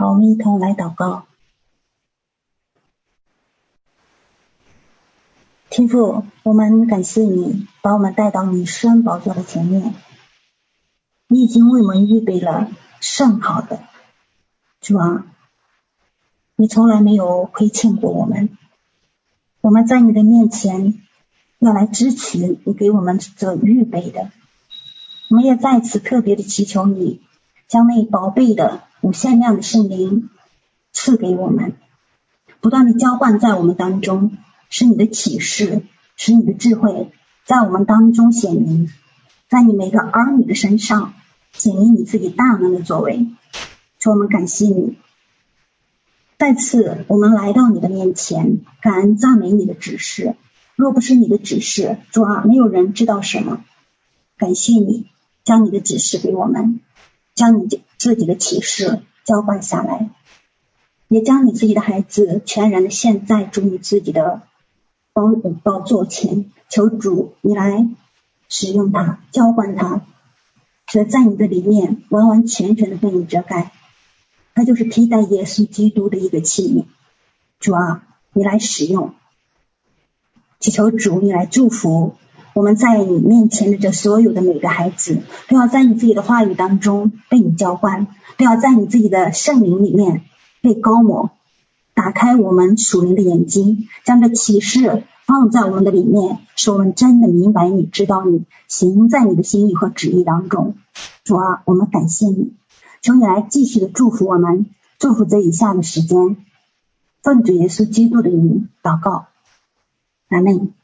好，我们一同来祷告。天父，我们感谢你把我们带到你施恩宝座的前面，你已经为我们预备了甚好的，主啊，你从来没有亏欠过我们。我们在你的面前要来支持你给我们所预备的，我们也在此特别的祈求你，将那宝贝的无限量的圣灵赐给我们，不断的浇灌在我们当中。使你的启示，使你的智慧在我们当中显明，在你每个儿女的身上显明你自己大能的作为。说我们感谢你，再次我们来到你的面前，感恩赞美你的指示。若不是你的指示，主啊，没有人知道什么。感谢你将你的指示给我们，将你自己的启示浇灌下来，也将你自己的孩子全然的献在主你自己的。宝宝座前，求主你来使用它，浇灌它，使在你的里面完完全全的被你遮盖。它就是替代耶稣基督的一个器皿。主啊，你来使用，祈求主你来祝福我们在你面前的这所有的每个孩子，都要在你自己的话语当中被你浇灌，都要在你自己的圣灵里面被膏抹。打开我们属灵的眼睛，将这启示放在我们的里面，使我们真的明白你、知道你，行在你的心意和旨意当中。主啊，我们感谢你，求你来继续的祝福我们，祝福这以下的时间。奉主耶稣基督的名祷告，阿门。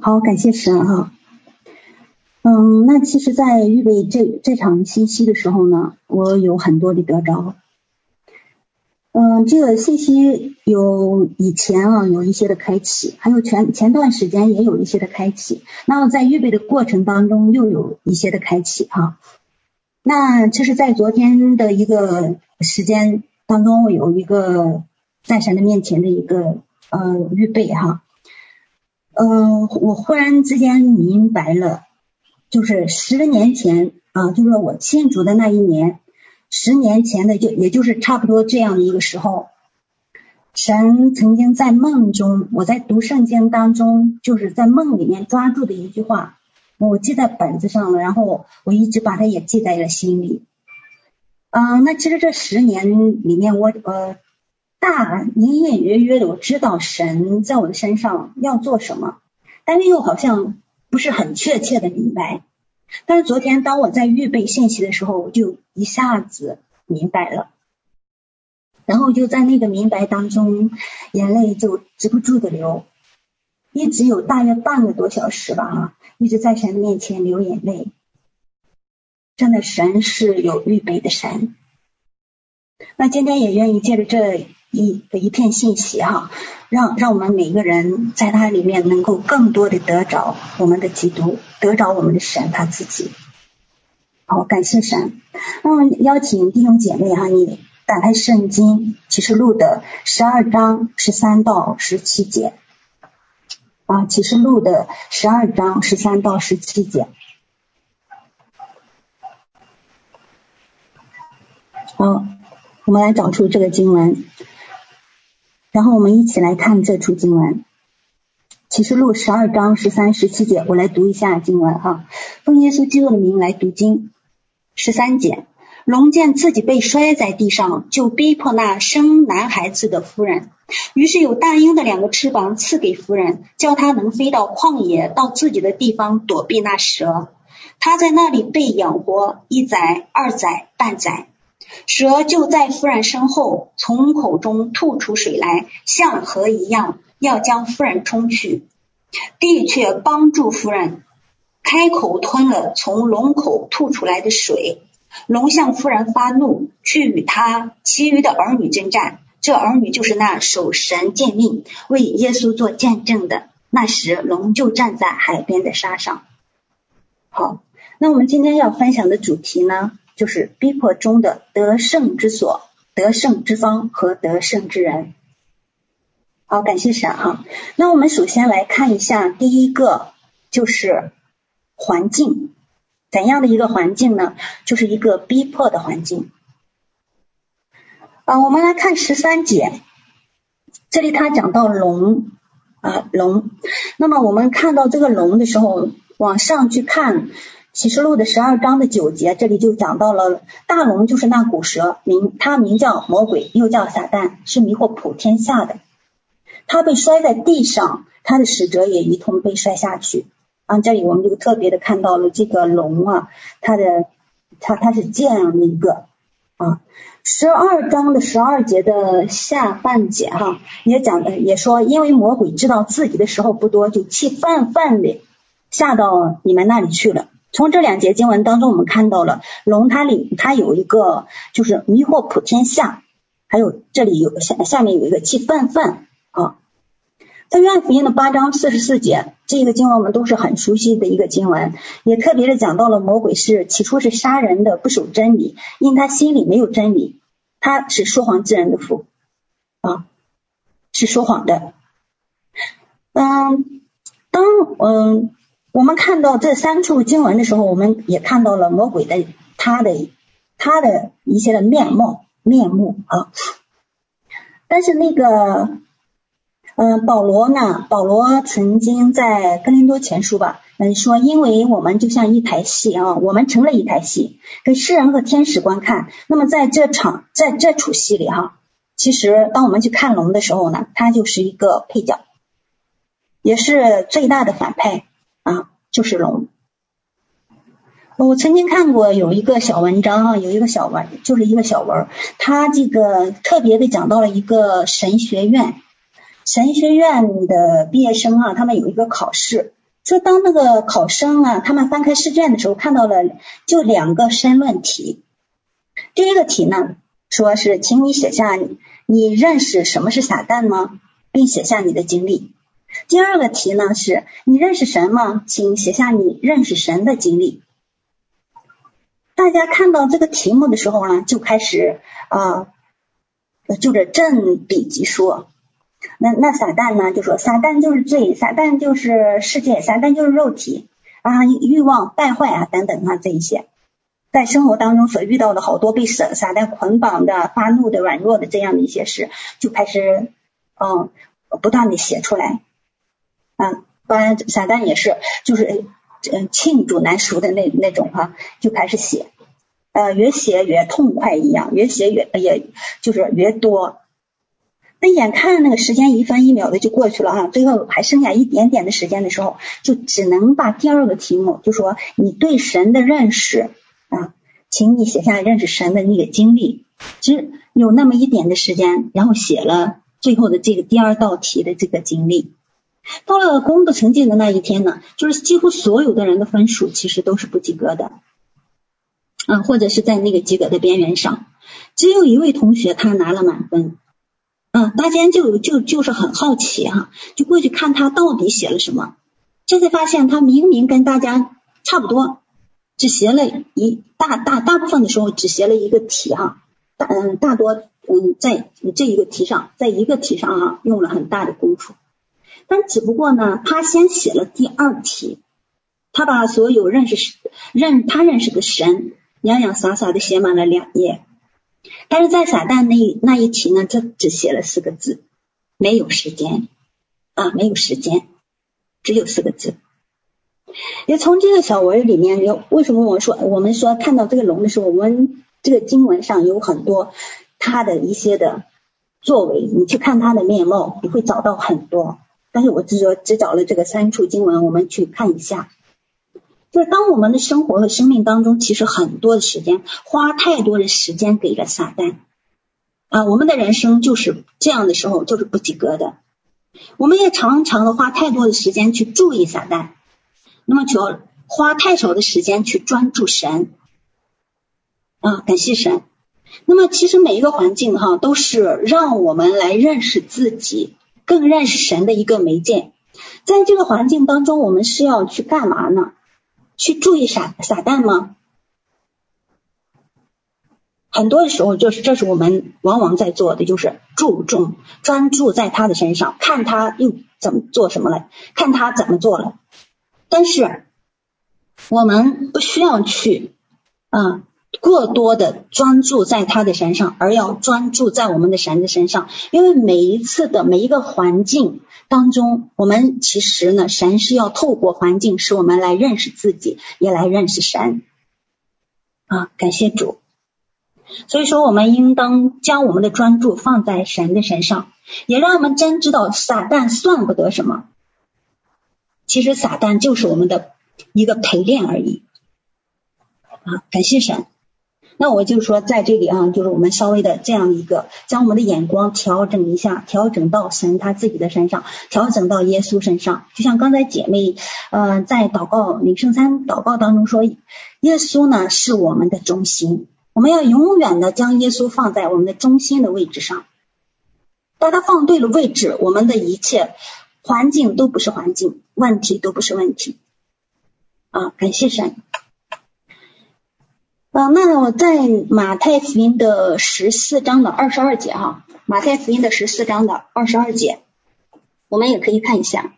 好，感谢神哈。嗯，那其实，在预备这这场信息的时候呢，我有很多的得着。嗯，这个信息有以前啊有一些的开启，还有前前段时间也有一些的开启。那么在预备的过程当中又有一些的开启哈。那其实在昨天的一个时间当中，我有一个在神的面前的一个呃预备哈。呃，我忽然之间明白了，就是十年前啊，就是我信主的那一年。十年前的就也就是差不多这样的一个时候，神曾经在梦中，我在读圣经当中，就是在梦里面抓住的一句话，我记在本子上了，然后我一直把它也记在了心里。啊、呃，那其实这十年里面，我呃大隐隐约约的我知道神在我的身上要做什么，但是又好像不是很确切的明白。但是昨天当我在预备信息的时候，我就一下子明白了，然后就在那个明白当中，眼泪就止不住的流，一直有大约半个多小时吧，啊，一直在神面前流眼泪。真的，神是有预备的神。那今天也愿意借着这一的一片信息哈，让让我们每个人在它里面能够更多的得着我们的基督，得着我们的神他自己。好，感谢神。那么邀请弟兄姐妹哈，你打开圣经启示录的十二章十三到十七节啊，启示录的十二章十三到十七节。好，我们来找出这个经文。然后我们一起来看这处经文，启示录十二章十三、十七节，我来读一下经文哈。奉耶稣基督的名来读经。十三节，龙见自己被摔在地上，就逼迫那生男孩子的夫人。于是有大鹰的两个翅膀赐给夫人，叫她能飞到旷野，到自己的地方躲避那蛇。她在那里被养活一载、二载、半载。蛇就在夫人身后，从口中吐出水来，像河一样，要将夫人冲去。地却帮助夫人，开口吞了从龙口吐出来的水。龙向夫人发怒，去与他其余的儿女征战。这儿女就是那守神诫命、为耶稣做见证的。那时，龙就站在海边的沙上。好，那我们今天要分享的主题呢？就是逼迫中的得胜之所、得胜之方和得胜之人。好，感谢神哈。那我们首先来看一下第一个，就是环境怎样的一个环境呢？就是一个逼迫的环境。啊，我们来看十三节，这里他讲到龙啊龙，那么我们看到这个龙的时候，往上去看启示录的十二章的九节，这里就讲到了大龙就是那古蛇，名它名叫魔鬼，又叫撒旦，是迷惑普天下的。他被摔在地上，他的使者也一同被摔下去。啊，这里我们就特别的看到了这个龙啊，它的它它是这样的一个啊，十二章的十二节的下半节哈、也讲的也说，因为魔鬼知道自己的时候不多，就气泛泛的下到你们那里去了。从这两节经文当中，我们看到了龙它里它有一个就是迷惑普天下，还有这里有下下面有一个气泛泛啊。在约翰福音的八章四十四节，这个经文我们都是很熟悉的一个经文，也特别的讲到了魔鬼是起初是杀人的，不守真理，因他心里没有真理，他是说谎之人的父啊，是说谎的。嗯，当嗯我们看到这三处经文的时候，我们也看到了魔鬼的他的他的一些的面貌面目啊，但是那个。嗯，保罗呢？保罗曾经在哥林多前书吧，嗯，说，因为我们就像一台戏啊，我们成了一台戏，给世人和天使观看。那么在这场，在这出戏里哈，其实当我们去看龙的时候呢，他就是一个配角，也是最大的反派啊，就是龙。我曾经看过有一个小文章哈，有一个小文，就是一个小文，他这个特别的讲到了一个神学院。神学院的毕业生啊，他们有一个考试，说当那个考生啊，他们翻开试卷的时候，看到了就两个申论题。第一个题呢，说是请你写下你认识什么是撒旦吗，并写下你的经历。第二个题呢，是你认识神吗？请写下你认识神的经历。大家看到这个题目的时候呢，就开始啊，就着振笔疾说。那那撒旦呢？就说撒旦就是罪，撒旦就是世界，撒旦就是肉体啊，欲望败坏啊等等啊这一些，在生活当中所遇到的好多被撒撒旦捆绑的、发怒的、软弱的这样的一些事，就开始嗯不断的写出来啊，当然撒旦也是就是嗯罄竹难书的那那种哈、就开始写，呃越写越痛快一样，越写越也就是越多。那眼看那个时间一分一秒的就过去了啊，最后还剩下一点点的时间的时候，就只能把第二个题目，就说你对神的认识啊，请你写下认识神的那个经历。其实有那么一点的时间，然后写了最后的这个第二道题的这个经历。到了公布成绩的那一天呢，就是几乎所有的人的分数其实都是不及格的，啊，或者是在那个及格的边缘上，只有一位同学他拿了满分。嗯，大家就就就是很好奇哈，就过去看他到底写了什么，这才发现他明明跟大家差不多，只写了一大大大部分的时候只写了一个题哈，大嗯大多嗯在这一个题上，在一个题上哈用了很大的功夫，但只不过呢，他先写了第二题，他把所有认识认他认识的神洋洋洒洒的写满了两页。但是在撒旦那那一题呢，这只写了四个字，没有时间啊，没有时间，只有四个字。也从这个小文里面，有为什么我说我们说看到这个龙的时候，我们这个经文上有很多他的一些的作为，你去看他的面貌，你会找到很多。但是我只说只找了这个三处经文，我们去看一下。就是当我们的生活和生命当中，其实很多的时间花太多的时间给了撒旦啊，我们的人生就是这样的时候，就是不及格的。我们也常常的花太多的时间去注意撒旦，那么就花太少的时间去专注神啊，感谢神。那么其实每一个环境哈，都是让我们来认识自己，更认识神的一个媒介。在这个环境当中，我们是要去干嘛呢？去注意撒撒旦吗？很多的时候，就是这是我们往往在做的，就是注重专注在他的身上，看他又怎么做什么了，看他怎么做了。但是我们不需要去啊过多的专注在他的身上，而要专注在我们的神的身上。因为每一次的每一个环境当中，我们其实呢，神是要透过环境使我们来认识自己，也来认识神。啊，感谢主。所以说，我们应当将我们的专注放在神的身上，也让我们真知道撒旦算不得什么。其实撒旦就是我们的一个陪练而已。啊，感谢神。那我就说在这里啊，就是我们稍微的这样一个，将我们的眼光调整一下，调整到神他自己的身上，调整到耶稣身上。就像刚才姐妹呃在祷告领圣餐祷告当中说，耶稣呢是我们的中心。我们要永远的将耶稣放在我们的中心的位置上，当他放对了位置，我们的一切环境都不是环境，问题都不是问题。啊，感谢神。啊，那我在马太福音的十四章的二十二节哈，马太福音的十四章的二十二节，我们也可以看一下。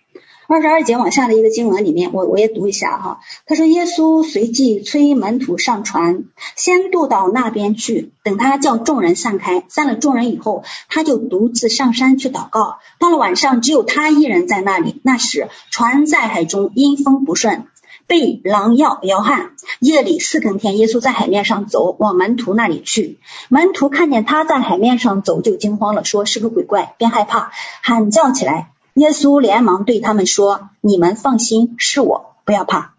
二十二节往下的一个经文里面，我我也读一下哈。他说：“耶稣随即催门徒上船，先渡到那边去。等他叫众人散开，散了众人以后，他就独自上山去祷告。到了晚上，只有他一人在那里。那时船在海中，因风不顺，被狼要摇撼。夜里四更天，耶稣在海面上走，往门徒那里去。门徒看见他在海面上走，就惊慌了，说是个鬼怪，便害怕，喊叫起来。”耶稣连忙对他们说：“你们放心，是我，不要怕。”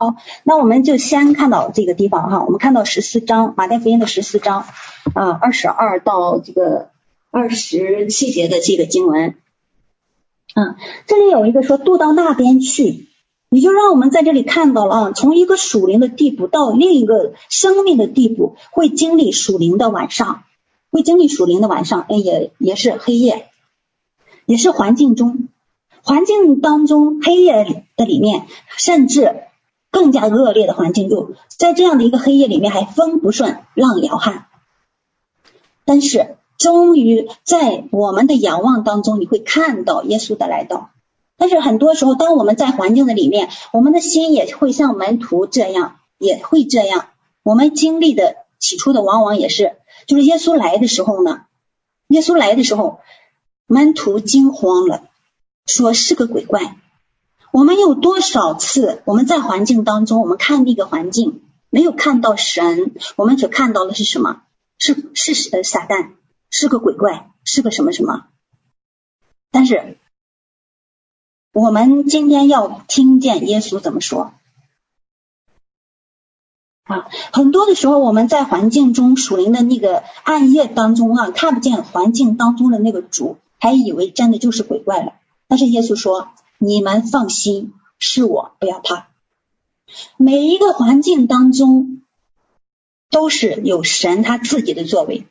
好，那我们就先看到这个地方哈，我们看到十四章马太福音的十四章啊，二十二到这个二十七节的这个经文。嗯，这里有一个说渡到那边去，你就让我们在这里看到了啊，从一个属灵的地步到另一个生命的地步，会经历属灵的晚上，会经历属灵的晚上，哎，也也是黑夜。也是环境中，环境当中黑夜的里面，甚至更加恶劣的环境，就在这样的一个黑夜里面，还风不顺，浪摇撼。但是，终于在我们的仰望当中，你会看到耶稣的来到。但是很多时候，当我们在环境的里面，我们的心也会像门徒这样，也会这样。我们经历的起初的往往也是，就是耶稣来的时候呢，耶稣来的时候。门徒惊慌了，说是个鬼怪。我们有多少次我们在环境当中，我们看那个环境，没有看到神，我们所看到的是什么？是是呃撒旦，是个鬼怪，是个什么什么？但是我们今天要听见耶稣怎么说啊？很多的时候我们在环境中属灵的那个暗夜当中啊，看不见环境当中的那个主。还以为真的就是鬼怪了，但是耶稣说：“你们放心，是我，不要怕。每一个环境当中都是有神他自己的作为，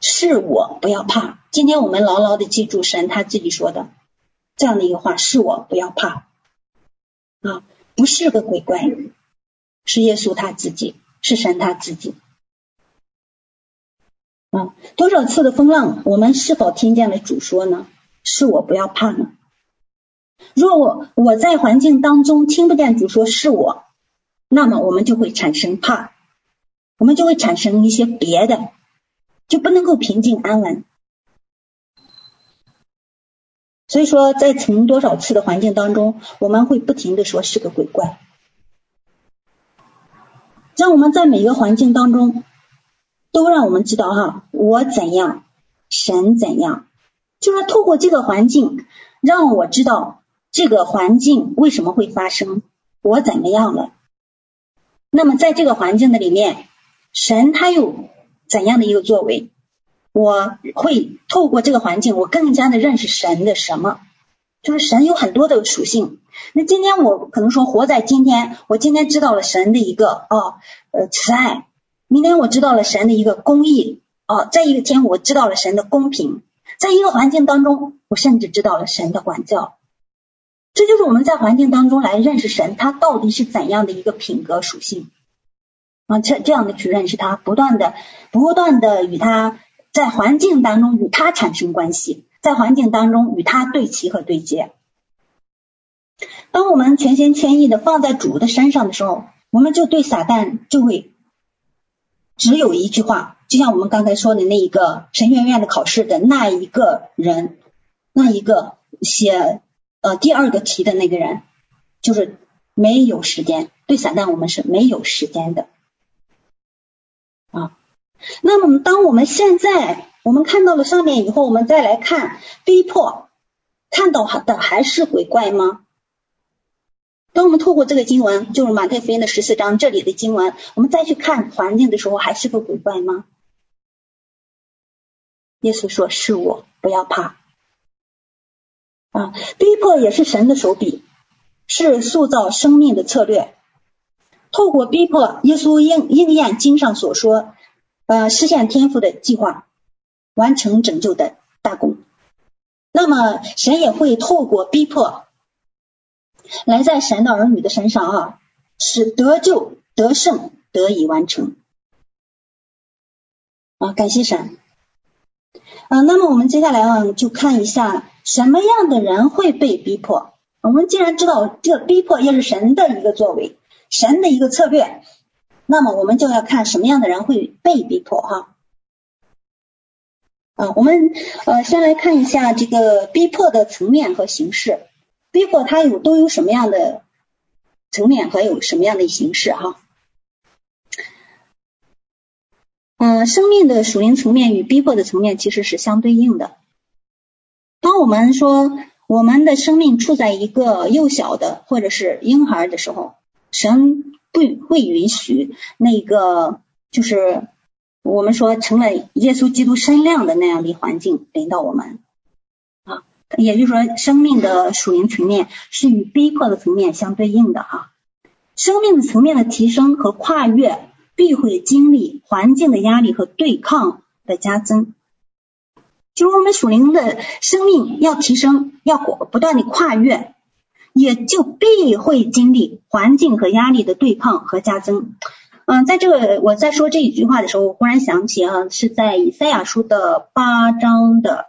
是我，不要怕。今天我们牢牢的记住神他自己说的这样的一个话：是我，不要怕。啊，不是个鬼怪，是耶稣他自己，是神他自己。”啊，多少次的风浪，我们是否听见了主说呢？是我不要怕呢？若我我在环境当中听不见主说是我，那么我们就会产生怕，我们就会产生一些别的，就不能够平静安稳。所以说，在从多少次的环境当中，我们会不停的说是个鬼怪。让我们在每个环境当中。都让我们知道哈，我怎样，神怎样，就是透过这个环境，让我知道这个环境为什么会发生，我怎么样了。那么在这个环境的里面，神他有怎样的一个作为？我会透过这个环境，我更加的认识神的什么？就是神有很多的属性。那今天我可能说活在今天，我今天知道了神的一个哦，呃，慈爱。明天我知道了神的一个公义哦，在一个天我知道了神的公平，在一个环境当中，我甚至知道了神的管教。这就是我们在环境当中来认识神，他到底是怎样的一个品格属性啊？这这样的去认识他，不断的不断的与他在环境当中与他产生关系，在环境当中与他对齐和对接。当我们全心全意的放在主的身上的时候，我们就对撒旦就会只有一句话，就像我们刚才说的那一个神学院的考试的那一个人，那一个写呃第二个题的那个人，就是没有时间。对撒旦，我们是没有时间的啊。那么，当我们现在我们看到了上面以后，我们再来看逼迫，看到的还是鬼怪吗？当我们透过这个经文，就是马太福音的十四章这里的经文，我们再去看环境的时候，还是个鬼怪吗？耶稣说：“是我，不要怕。”啊，逼迫也是神的手笔，是塑造生命的策略。透过逼迫，耶稣应应验经上所说，呃，实现天赋的计划，完成拯救的大功。那么，神也会透过逼迫，来在神的儿女的身上啊，使得救得胜得以完成。啊，感谢神。啊，那么我们接下来啊，就看一下什么样的人会被逼迫。我们既然知道这逼迫也是神的一个作为。神的一个策略，那么我们就要看什么样的人会被逼迫哈。啊，我们呃先来看一下这个逼迫的层面和形式。逼迫它有都有什么样的层面和有什么样的形式哈？嗯、生命的属灵层面与逼迫的层面其实是相对应的。当我们说我们的生命处在一个幼小的或者是婴孩的时候。神不会允许那个，就是我们说成了耶稣基督身量的那样的环境临到我们啊，也就是说，生命的属灵层面是与逼迫的层面相对应的哈。生命的层面的提升和跨越，必会经历环境的压力和对抗的加增。就是我们属灵的生命要提升，要不断的跨越。也就必会经历环境和压力的对抗和加增。嗯，在这个我在说这一句话的时候，我忽然想起啊，是在以赛亚书的八章的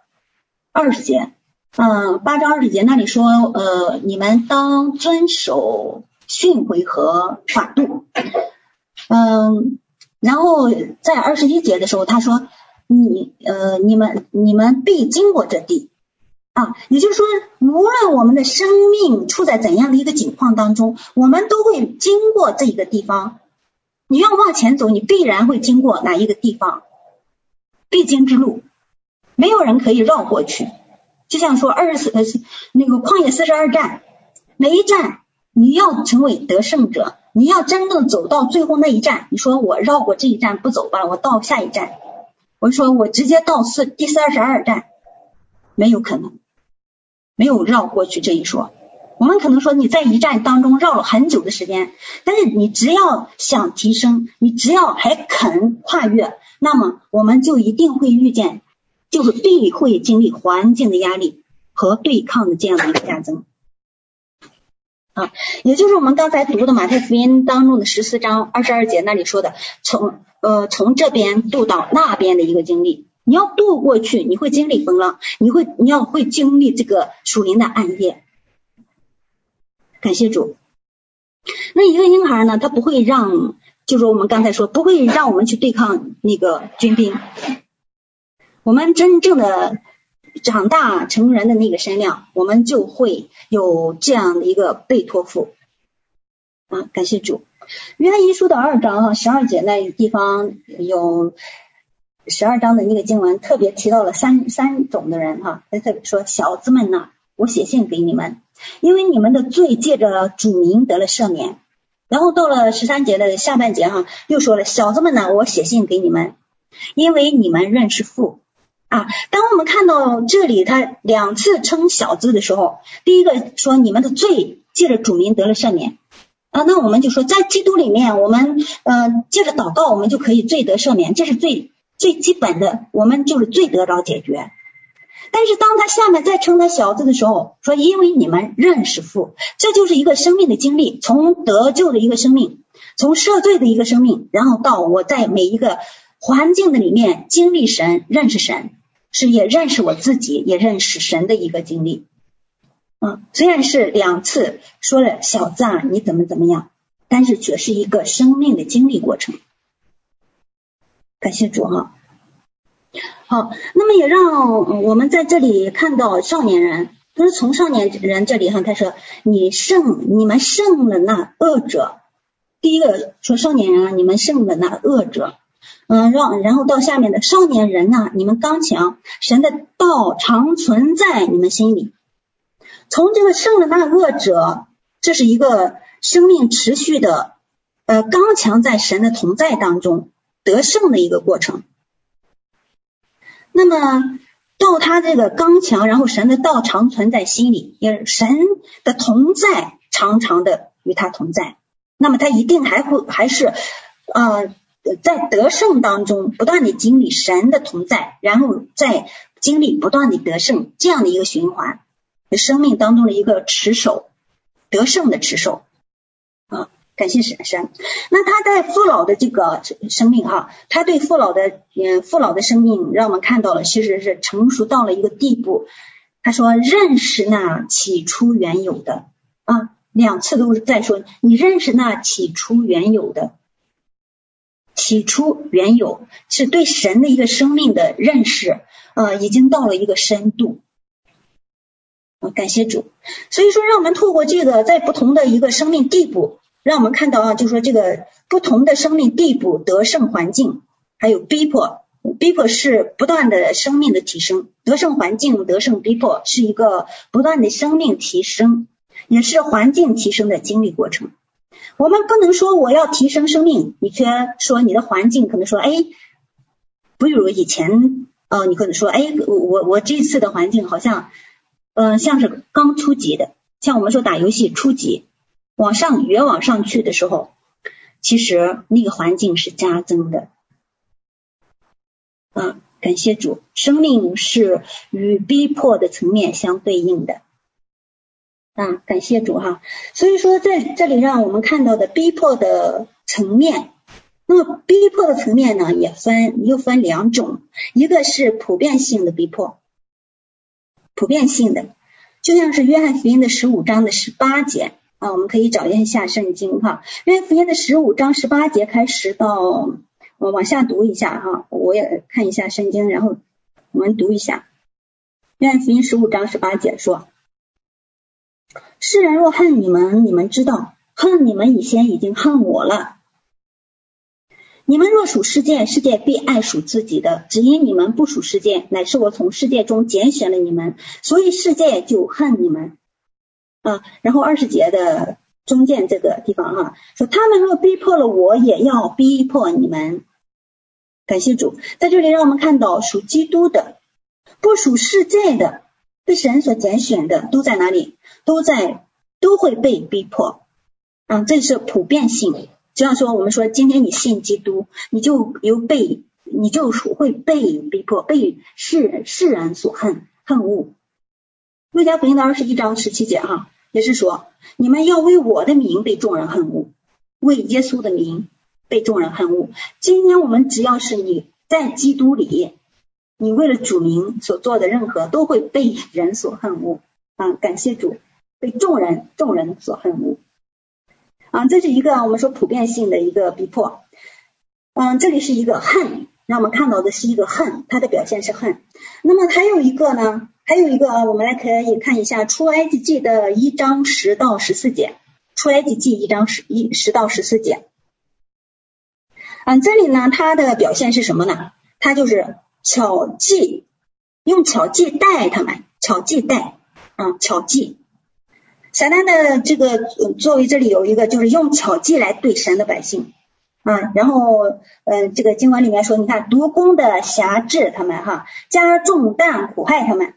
二十节。嗯，八章二十节那里说，呃，你们当遵守训诲和法度。嗯，然后在二十一节的时候，他说，你呃，你们你们必经过这地。啊，也就是说，无论我们的生命处在怎样的一个境况当中，我们都会经过这一个地方。你要往前走，你必然会经过哪一个地方？必经之路，没有人可以绕过去。就像说二十四那个旷野四十二站，每一站你要成为得胜者，你要真正走到最后那一站。你说我绕过这一站不走吧，我到下一站。我说我直接到四第三十二站，没有可能。没有绕过去这一说，我们可能说你在一站当中绕了很久的时间，但是你只要想提升，你只要还肯跨越，那么我们就一定会遇见，就是必会经历环境的压力和对抗的这样的一个加增啊，也就是我们刚才读的马太福音当中的十四章二十二节那里说的，从呃从这边渡到那边的一个经历。你要渡过去，你会经历风浪，你会你要会经历这个属灵的暗夜。感谢主。那一个婴孩呢，他不会让，就是我们刚才说，不会让我们去对抗那个军兵。我们真正的长大成人的那个身量，我们就会有这样的一个被托付。啊，感谢主。约翰一书的二章哈十二节那地方有。十二章的那个经文特别提到了三三种的人哈，他特别说小子们呐，我写信给你们，因为你们的罪借着主名得了赦免。然后到了十三节的下半节哈，又说了小子们呐，我写信给你们，因为你们认识父啊。当我们看到这里他两次称小子的时候，第一个说你们的罪借着主名得了赦免啊，那我们就说在基督里面，我们呃借着祷告，我们就可以罪得赦免，这是最。最基本的，我们就是最得着解决。但是当他下面再称他小子的时候，说因为你们认识父，这就是一个生命的经历，从得救的一个生命，从赦罪的一个生命，然后到我在每一个环境的里面经历神，认识神，是也认识我自己，也认识神的一个经历。嗯，虽然是两次说了小子啊，你怎么怎么样，但是却是一个生命的经历过程。感谢主哈。好，那么也让我们在这里看到少年人，就是从少年人这里哈，他说你胜，你们胜了那恶者。第一个说少年人啊，你们胜了那恶者。嗯，让然后到下面的少年人呐，你们刚强，神的道常存在你们心里。从这个胜了那恶者，这是一个生命持续的呃刚强在神的同在当中得胜的一个过程。那么到他这个刚强，然后神的道常存在心里，也是神的同在常常的与他同在。那么他一定还会还是。呃在得胜当中不断的经历神的同在，然后再经历不断的得胜这样的一个循环，生命当中的一个持守，得胜的持守啊，感谢神神。那他在父老的这个生命哈，他对父老的嗯父老的生命，让我们看到了其实是成熟到了一个地步。他说认识那起初原有的啊，两次都是在说你认识那起初原有的。起初原有是对神的一个生命的认识，呃，已经到了一个深度。感谢主。所以说，让我们透过这个，在不同的一个生命地步，让我们看到啊，就是说这个不同的生命地步得胜环境，还有逼迫，逼迫是不断的生命的提升，得胜环境、得胜逼迫是一个不断的生命提升，也是环境提升的经历过程。我们不能说我要提升生命，你却说你的环境可能说，哎，不如以前，呃，你可能说，哎，我我我这次的环境好像，嗯、像是刚初级的，像我们说打游戏初级，往上越往上去的时候，其实那个环境是加增的，啊，感谢主，生命是与逼迫的层面相对应的。啊，感谢主哈。所以说，在这里让我们看到的逼迫的层面，那么逼迫的层面呢，也分又分两种，一个是普遍性的逼迫，普遍性的，就像是约翰福音的十五章的十八节啊，我们可以找一下圣经哈。约翰福音的十五章十八节开始到我往下读一下哈，我也看一下圣经，然后我们读一下约翰福音十五章十八节说。世人若恨你们，你们知道，恨你们以前已经恨我了。你们若属世界，世界必爱属自己的；只因你们不属世界，乃是我从世界中拣选了你们，所以世界就恨你们。啊，然后二十节的中间这个地方哈、说他们若逼迫了我，也要逼迫你们。感谢主，在这里让我们看到属基督的，不属世界的。被神所拣选的都在哪里？都在都会被逼迫啊！这是普遍性。就像说，我们说今天你信基督，你就有被，你就会被逼迫，被世世人所恨恨恶。路加福音的二十一章十七节哈，也是说你们要为我的名被众人恨恶，为耶稣的名被众人恨恶。今天我们只要是你在基督里。你为了主名所做的任何都会被人所恨恶啊！感谢主，被众人众人所恨恶啊！这是一个我们说普遍性的一个逼迫。嗯，这里是一个恨，让我们看到的是一个恨，它的表现是恨。那么还有一个呢？还有一个啊，我们来可以看一下出埃及记的一章十到十四节。出埃及记一章十一十到十四节。嗯，这里呢，它的表现是什么呢？它就是。巧计，用巧计带他们，巧计带啊，巧计。撒旦的这个作为这里有一个，就是用巧计来对神的百姓啊。然后，嗯、这个经文里面说，你看，毒工的辖制他们哈，加重担苦害他们，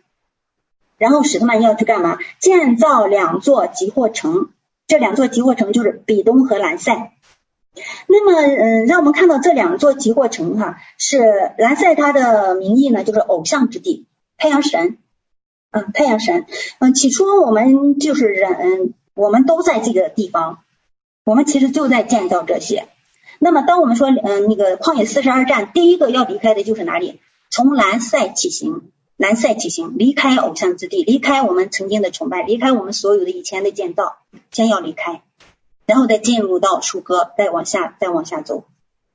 然后使他们要去干嘛？建造两座集货城，这两座集货城就是比东和兰塞。那么，嗯，让我们看到这两座集货城哈，是兰塞他的名义呢，就是偶像之地，太阳神，嗯，太阳神，嗯，起初我们就是人，我们都在这个地方，我们其实就在建造这些。那么，当我们说，嗯，那个旷野四十二站，第一个要离开的就是哪里？从兰塞起行，南塞起行，离开偶像之地，离开我们曾经的崇拜，离开我们所有的以前的建造，先要离开，然后再进入到属歌，再往下，再往下走。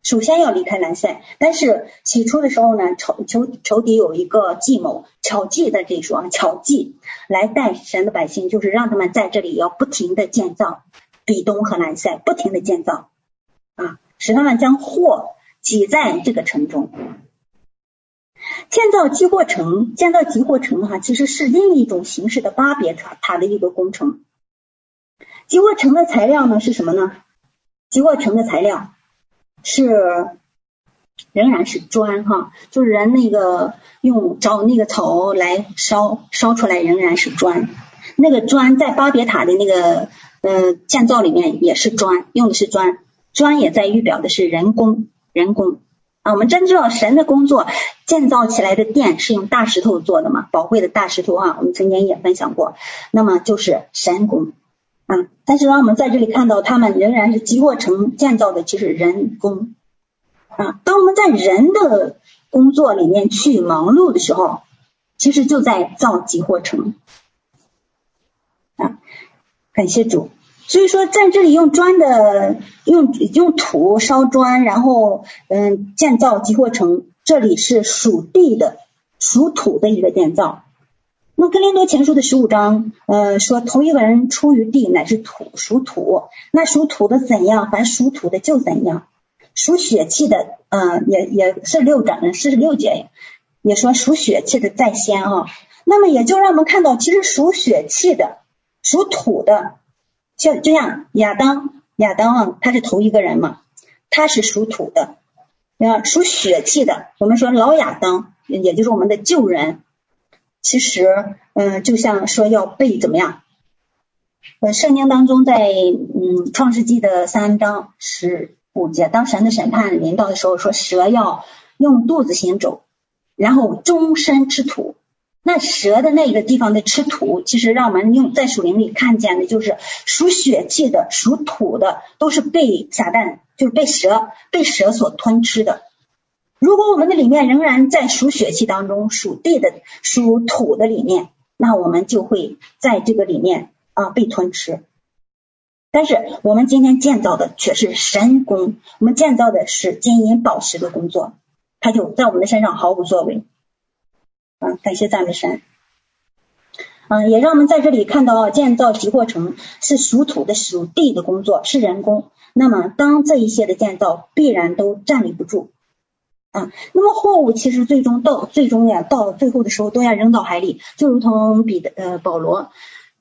首先要离开南塞，但是起初的时候呢，仇仇仇敌有一个计谋，巧计在这里说啊，巧计来带神的百姓，就是让他们在这里要不停的建造比东和南塞，不停的建造啊，使他们将货挤在这个城中。建造积货城，建造积货城哈，其实是另一种形式的巴别塔塔的一个工程。积货城的材料呢是什么呢？积货城的材料。是，仍然是砖哈，就是人那个用找那个草来烧烧出来，仍然是砖。那个砖在巴别塔的那个呃建造里面也是砖，用的是砖，砖也在预表的是人工，人工啊。我们真知道神的工作，建造起来的殿是用大石头做的嘛，宝贵的大石头啊，我们曾经也分享过。那么就是神工。啊，但是让我们在这里看到，他们仍然是积货城建造的，其实人工啊。当我们在人的工作里面去忙碌的时候，其实就在造积货城啊。感谢主，所以说在这里用砖的，用用土烧砖，然后嗯建造积货城，这里是属地的、属土的一个建造。那格林多前书的十五章，呃，说头一个人出于地，乃是土，属土。那属土的怎样？凡属土的就怎样。属血气的，呃，也也是六章四十六节，也说属血气的在先啊。那么也就让我们看到，其实属血气的、属土的，就就像亚当，亚当啊，他是头一个人嘛，他是属土的。啊，属血气的，我们说老亚当，也就是我们的旧人。其实，嗯，就像说要被怎么样？呃，圣经当中在嗯创世纪的三章十五节，当神的审判临到的时候，说蛇要用肚子行走，然后终身吃土。那蛇的那个地方的吃土，其实让我们用在属灵里看见的，就是属血气的、属土的，都是被撒旦，就是被蛇被蛇所吞吃的。如果我们的里面仍然在属血气当中，属地的、属土的里面，那我们就会在这个里面啊被吞吃。但是我们今天建造的却是神工，我们建造的是金银宝石的工作，它就在我们的身上毫无作为。啊，感谢赞美神。嗯，也让我们在这里看到建造积货城是属土的、属地的工作，是人工。那么当这一些的建造必然都站立不住。啊，那么货物其实最终到最终呀，到最后的时候都要扔到海里，就如同彼得呃保罗，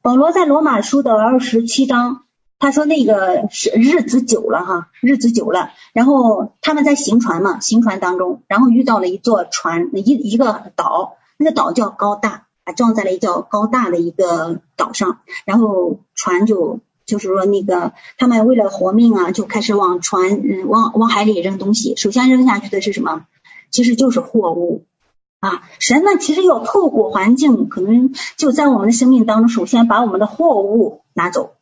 保罗在罗马书的二十七章，他说那个是日子久了哈，日子久了，然后他们在行船嘛，行船当中，然后遇到了一座船，一一个岛，那个岛叫高大，啊，撞在了一叫高大的一个岛上，然后船就。就是说，那个他们为了活命啊，就开始往船，嗯，往往海里扔东西。首先扔下去的是什么？其实就是货物啊。神呢，其实要透过环境，可能就在我们的生命当中，首先把我们的货物拿走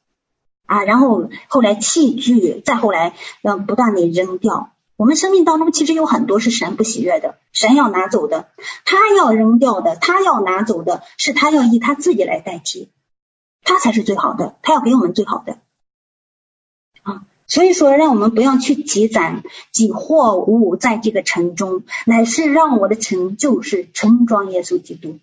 啊，然后后来器具，再后来要不断的扔掉。我们生命当中其实有很多是神不喜悦的，神要拿走的，他要扔掉的，他要拿走的，是他要以他自己来代替。他才是最好的，他要给我们最好的啊！所以说，让我们不要去积攒积货物在这个城中，乃是让我的城就是盛装耶稣基督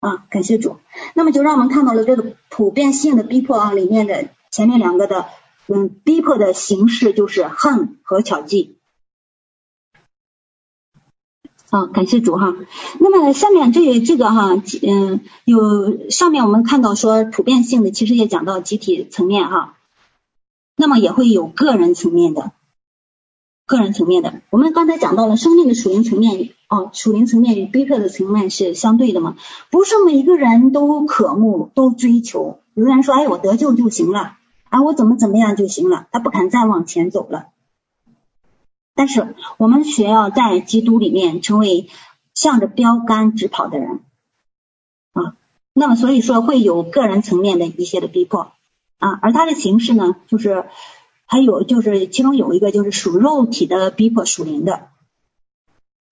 啊！感谢主。那么就让我们看到了这个普遍性的逼迫啊，里面的前面两个的嗯逼迫的形式就是恨和巧计。啊，感谢主哈。那么下面这这个哈，嗯，有上面我们看到说普遍性的，其实也讲到集体层面哈。那么也会有个人层面的，个人层面的。我们刚才讲到了生命的属灵层面，哦，属灵层面与逼迫的层面是相对的嘛？不是每一个人都渴慕、都追求。有的人说，哎，我得救就行了，啊，我怎么怎么样就行了，他不肯再往前走了。但是我们需要在基督里面成为向着标杆直跑的人啊，那么所以说会有个人层面的一些的逼迫啊，而它的形式呢，就是还有就是其中有一个就是属肉体的逼迫属灵的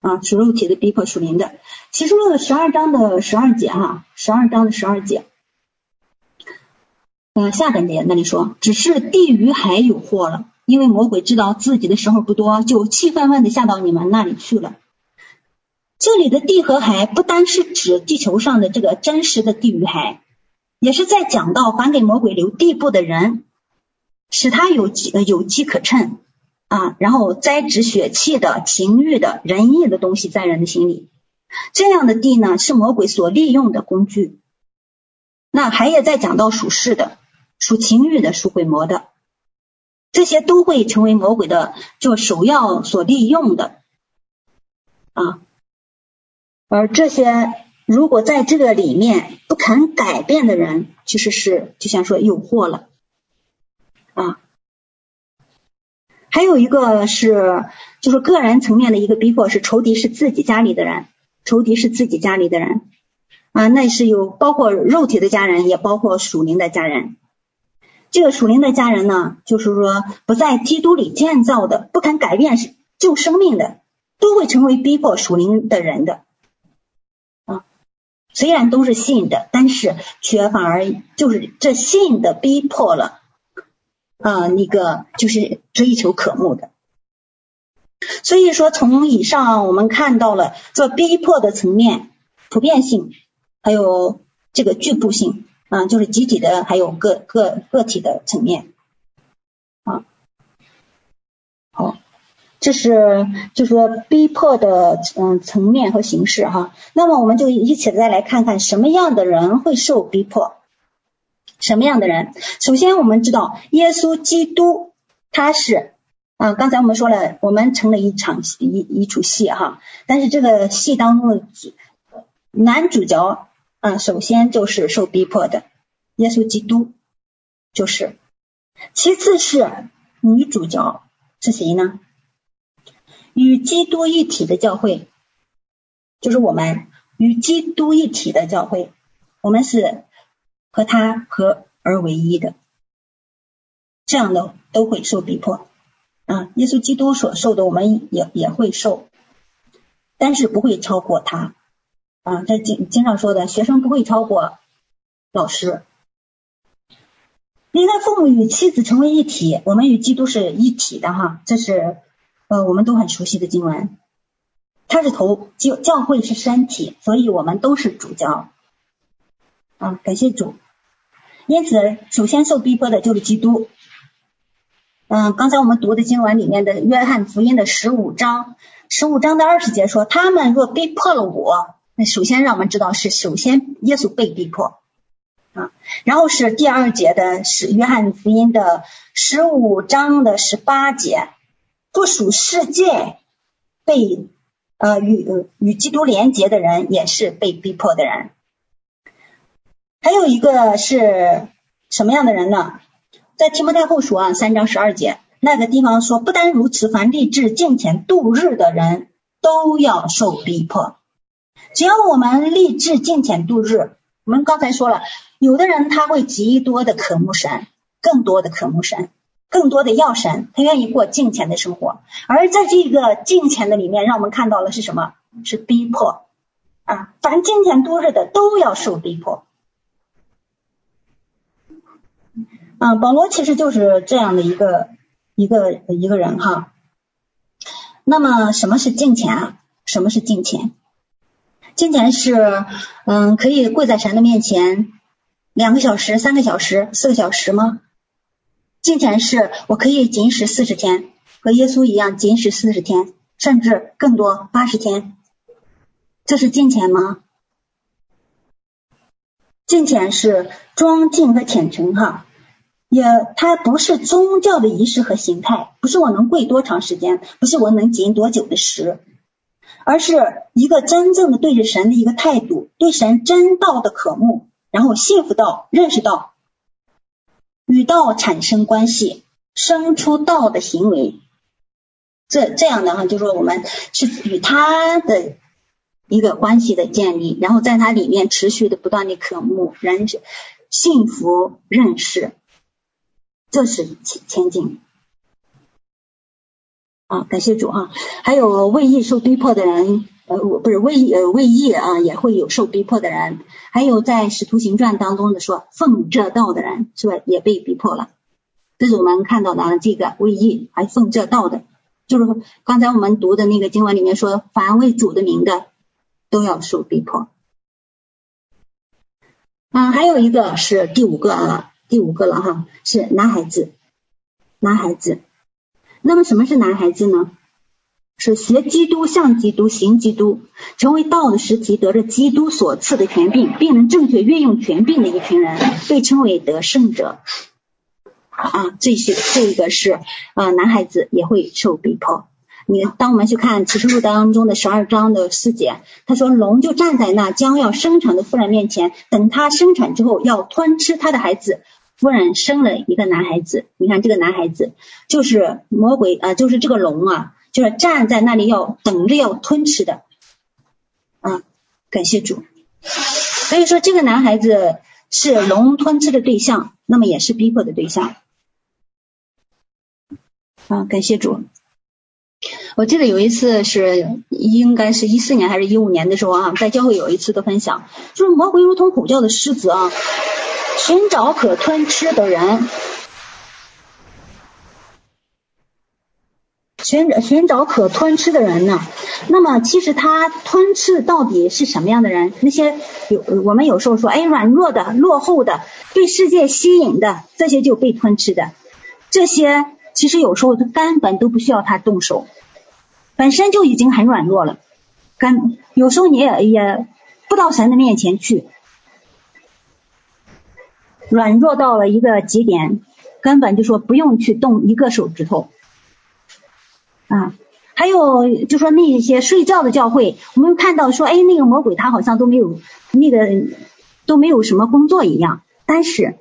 啊，属肉体的逼迫属灵的。启示录的十二章的十二节哈，十二章的十二节，嗯，下半节那里说，只是地与海有祸了，因为魔鬼知道自己的时候不多，就气愤愤的下到你们那里去了。这里的地和海不单是指地球上的这个真实的地与海，也是在讲到还给魔鬼留地步的人，使他有机呃有机可乘啊，然后栽植血气的、情欲的、仁义的东西在人的心里。这样的地呢，是魔鬼所利用的工具。那还也在讲到属世的、属情欲的、属鬼魔的，这些都会成为魔鬼的就首要所利用的啊。而这些如果在这个里面不肯改变的人，其实是就像说有祸了啊。还有一个是就是个人层面的一个逼迫，是仇敌是自己家里的人，仇敌是自己家里的人啊，那是有包括肉体的家人，也包括属灵的家人。这个属灵的家人呢，就是说不在基督里建造的，不肯改变旧生命的，都会成为逼迫属灵的人的。啊虽然都是信的，但是却反而就是这信的逼迫了啊，那个就是追求渴慕的。所以说，从以上我们看到了这逼迫的层面、普遍性，还有这个局部性啊，就是集体的，还有个个个体的层面啊，好。这是就是说逼迫的嗯层面和形式哈，那么我们就一起再来看看什么样的人会受逼迫，什么样的人？首先我们知道耶稣基督他是啊，刚才我们说了，我们成了一场一一出戏哈，但是这个戏当中的男主角啊，首先就是受逼迫的耶稣基督，就是，其次是女主角是谁呢？与基督一体的教会，就是我们与基督一体的教会，我们是和他合而为一的，这样的都会受逼迫啊。耶稣基督所受的，我们也也会受，但是不会超过他啊。这经经常说的，学生不会超过老师。离开父母与妻子成为一体，我们与基督是一体的哈，这是。呃，我们都很熟悉的经文，他是头，教教会是身体，所以我们都是主教啊，感谢主。因此，首先受逼迫的就是基督。嗯，刚才我们读的经文里面的约翰福音的十五章，十五章的二十节说，他们若逼迫了我，那首先让我们知道是首先耶稣被逼迫啊，然后是第二节的是约翰福音的十五章的十八节。不属世界被呃与与基督连结的人，也是被逼迫的人。还有一个是什么样的人呢？在提摩太后书啊三章十二节那个地方说，不单如此，凡立志敬虔度日的人都要受逼迫。只要我们立志敬虔度日，我们刚才说了，有的人他会极多的渴慕神，更多的渴慕神。更多的要神，他愿意过敬虔的生活，而在这个敬虔的里面，让我们看到了是什么？是逼迫啊！凡敬虔度日的都要受逼迫。啊，保罗其实就是这样的一个一个一个人哈。那么什么是敬虔啊？什么是敬虔？金钱是嗯，可以跪在神的面前两个小时、三个小时、四个小时吗？金钱是我可以禁食四十天，和耶稣一样禁食四十天，甚至更多八十天，这是金钱吗？金钱是庄敬和虔诚哈，也它不是宗教的仪式和形态，不是我能跪多长时间，不是我能禁多久的食，而是一个真正的对着神的一个态度，对神真道的渴慕，然后信服道，认识道。与道产生关系，生出道的行为，这这样的话，就说我们是与他的一个关系的建立，然后在他里面持续的不断的渴慕、认识、信服、认识，这是前前进。啊，感谢主啊，还有为义受逼迫的人，呃，我不是为义呃为义啊，也会有受逼迫的人，还有在使徒行传当中的说奉这道的人，是吧，也被逼迫了。这是我们看到的这个为义还奉这道的，就是刚才我们读的那个经文里面说，凡为主的名的都要受逼迫。啊，还有一个是第五个啊，第五个了哈，是男孩子，男孩子。那么什么是男孩子呢？是学基督、像基督、行基督，成为道的实体，得着基督所赐的权柄，并能正确运用权柄的一群人，被称为得胜者。啊，这些这个是啊，男孩子也会受逼迫。你当我们去看启示录当中的十二章的四节，他说龙就站在那将要生产的妇人面前，等他生产之后要吞吃他的孩子。夫人生了一个男孩子，你看这个男孩子就是魔鬼啊，就是这个龙啊，就是站在那里要等着要吞吃的啊。感谢主，所以说这个男孩子是龙吞吃的对象，那么也是逼迫的对象啊。感谢主，我记得有一次是应该是一四年还是一五年的时候啊，在教会有一次的分享，就是魔鬼如同吼叫的狮子啊。寻找可吞吃的人，寻寻找可吞吃的人呢？那么其实他吞吃到底是什么样的人？那些有我们有时候说，哎，软弱的、落后的、被世界吸引的，这些就被吞吃的。这些其实有时候他根本都不需要他动手，本身就已经很软弱了。根有时候你也也不到神的面前去。软弱到了一个极点，根本就说不用去动一个手指头啊。还有就说那一些睡觉的教会，我们看到说，哎，那个魔鬼他好像都没有那个都没有什么工作一样。但是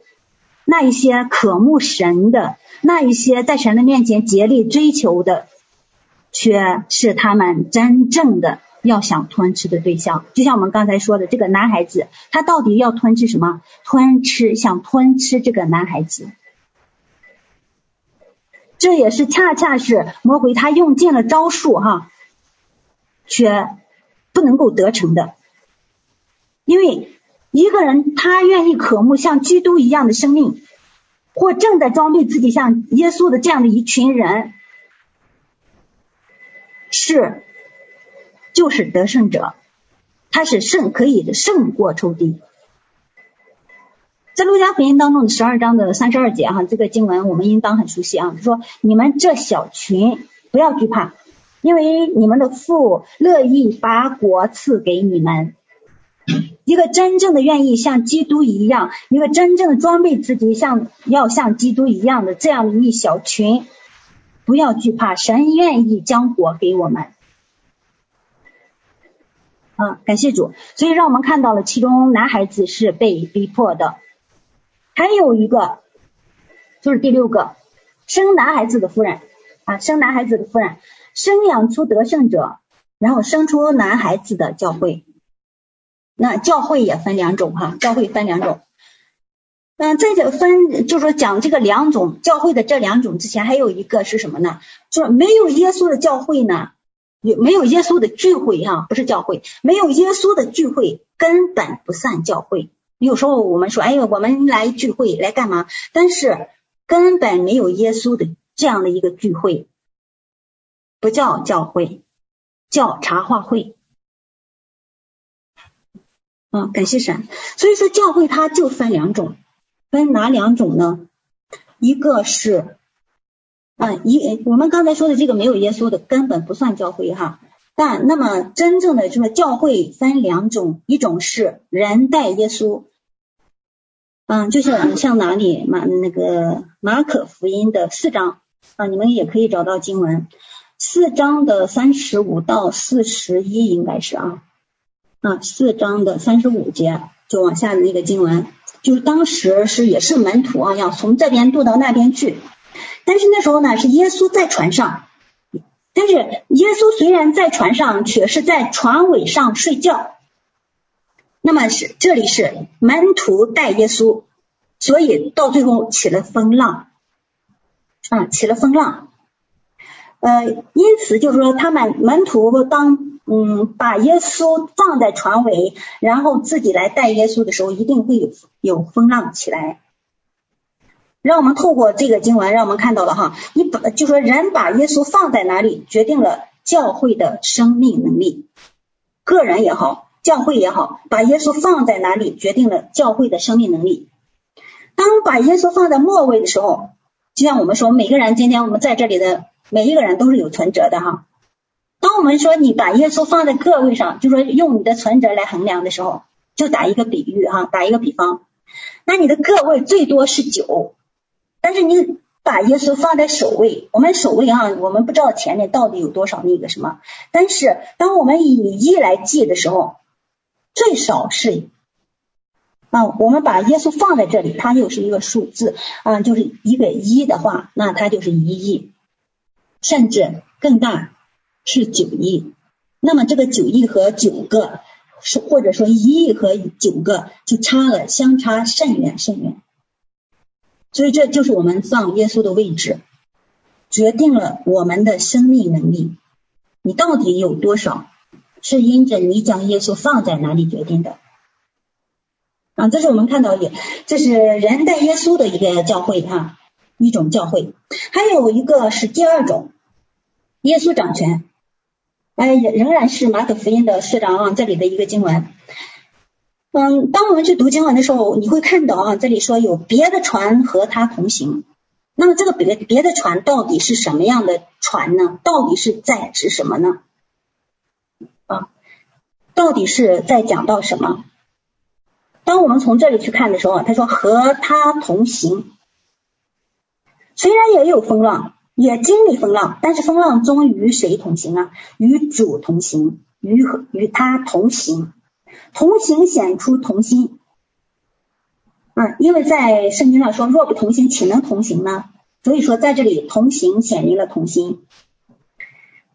那一些渴慕神的，那一些在神的面前竭力追求的，却是他们真正的。要想吞吃的对象，就像我们刚才说的，这个男孩子，他到底要吞吃什么？吞吃，想吞吃这个男孩子，这也是恰恰是魔鬼他用尽了招数哈，却不能够得逞的。因为一个人他愿意渴慕像基督一样的生命，或正在装备自己像耶稣的这样的一群人，是。就是得胜者，他是胜可以胜过仇敌。在路加福音当中的十二章的三十二节哈，这个经文我们应当很熟悉啊。说你们这小群不要惧怕，因为你们的父乐意把国赐给你们。一个真正的愿意像基督一样，一个真正的装备自己像要像基督一样的这样的一小群，不要惧怕，神愿意将国给我们。啊，感谢主，所以让我们看到了其中男孩子是被逼迫的，还有一个就是第六个生男孩子的夫人啊，生男孩子的夫人生养出得胜者，然后生出男孩子的教会。那教会也分两种哈，教会分两种。嗯，在这分就是说讲这个两种教会的这两种之前，还有一个是什么呢？就是没有耶稣的教会呢。有没有耶稣的聚会哈？不是教会，没有耶稣的聚会根本不算教会。有时候我们说，哎呦，我们来聚会来干嘛？但是根本没有耶稣的这样的一个聚会，不叫教会，叫茶话会。啊，感谢神。所以说教会它就分两种，分哪两种呢？一个是。啊，一我们刚才说的这个没有耶稣的根本不算教会哈，但那么真正的这个教会分两种，一种是人带耶稣，嗯，就是像哪里马那个马可福音的四章啊，你们也可以找到经文，四章的三十五到四十一应该是啊，啊四章的三十五节就往下的那个经文，就是当时是也是门徒啊，要从这边渡到那边去。但是那时候呢，是耶稣在船上，但是耶稣虽然在船上，却是在船尾上睡觉。那么是这里是门徒带耶稣，所以到最后起了风浪，啊，起了风浪。呃，因此就是说，他们门徒当嗯把耶稣放在船尾，然后自己来带耶稣的时候，一定会有有风浪起来。让我们透过这个经文，让我们看到了哈，你把就说人把耶稣放在哪里，决定了教会的生命能力。个人也好，教会也好，把耶稣放在哪里，决定了教会的生命能力。当把耶稣放在末位的时候，就像我们说，每个人今天我们在这里的每一个人都是有存折的哈。当我们说你把耶稣放在个位上，就说用你的存折来衡量的时候，就打一个比喻哈，打一个比方，那你的个位最多是九。但是你把耶稣放在首位，我们首位啊，我们不知道前面到底有多少那个什么。但是当我们以一来计的时候，最少是啊，我们把耶稣放在这里，它又是一个数字啊，就是一个一的话，那它就是一亿，甚至更大是九亿。那么这个九亿和九个是，或者说一亿和九个就差了，相差甚远甚远。所以这就是我们放耶稣的位置，决定了我们的生命能力。你到底有多少，是因着你将耶稣放在哪里决定的。啊，这是我们看到的，这是人带耶稣的一个教会哈，一种教会。还有一个是第二种，耶稣掌权，哎，仍然是马可福音的四章啊，这里的一个经文。嗯，当我们去读经文的时候，你会看到啊，这里说有别的船和他同行。那么这个别别的船到底是什么样的船呢？到底是在指什么呢？啊，到底是在讲到什么？当我们从这里去看的时候，他说和他同行，虽然也有风浪，也经历风浪，但是风浪中与谁同行啊？与主同行，与和与他同行。同行显出同心，嗯，因为在圣经上说，若不同行，岂能同行呢？所以说，在这里同行显明了同心，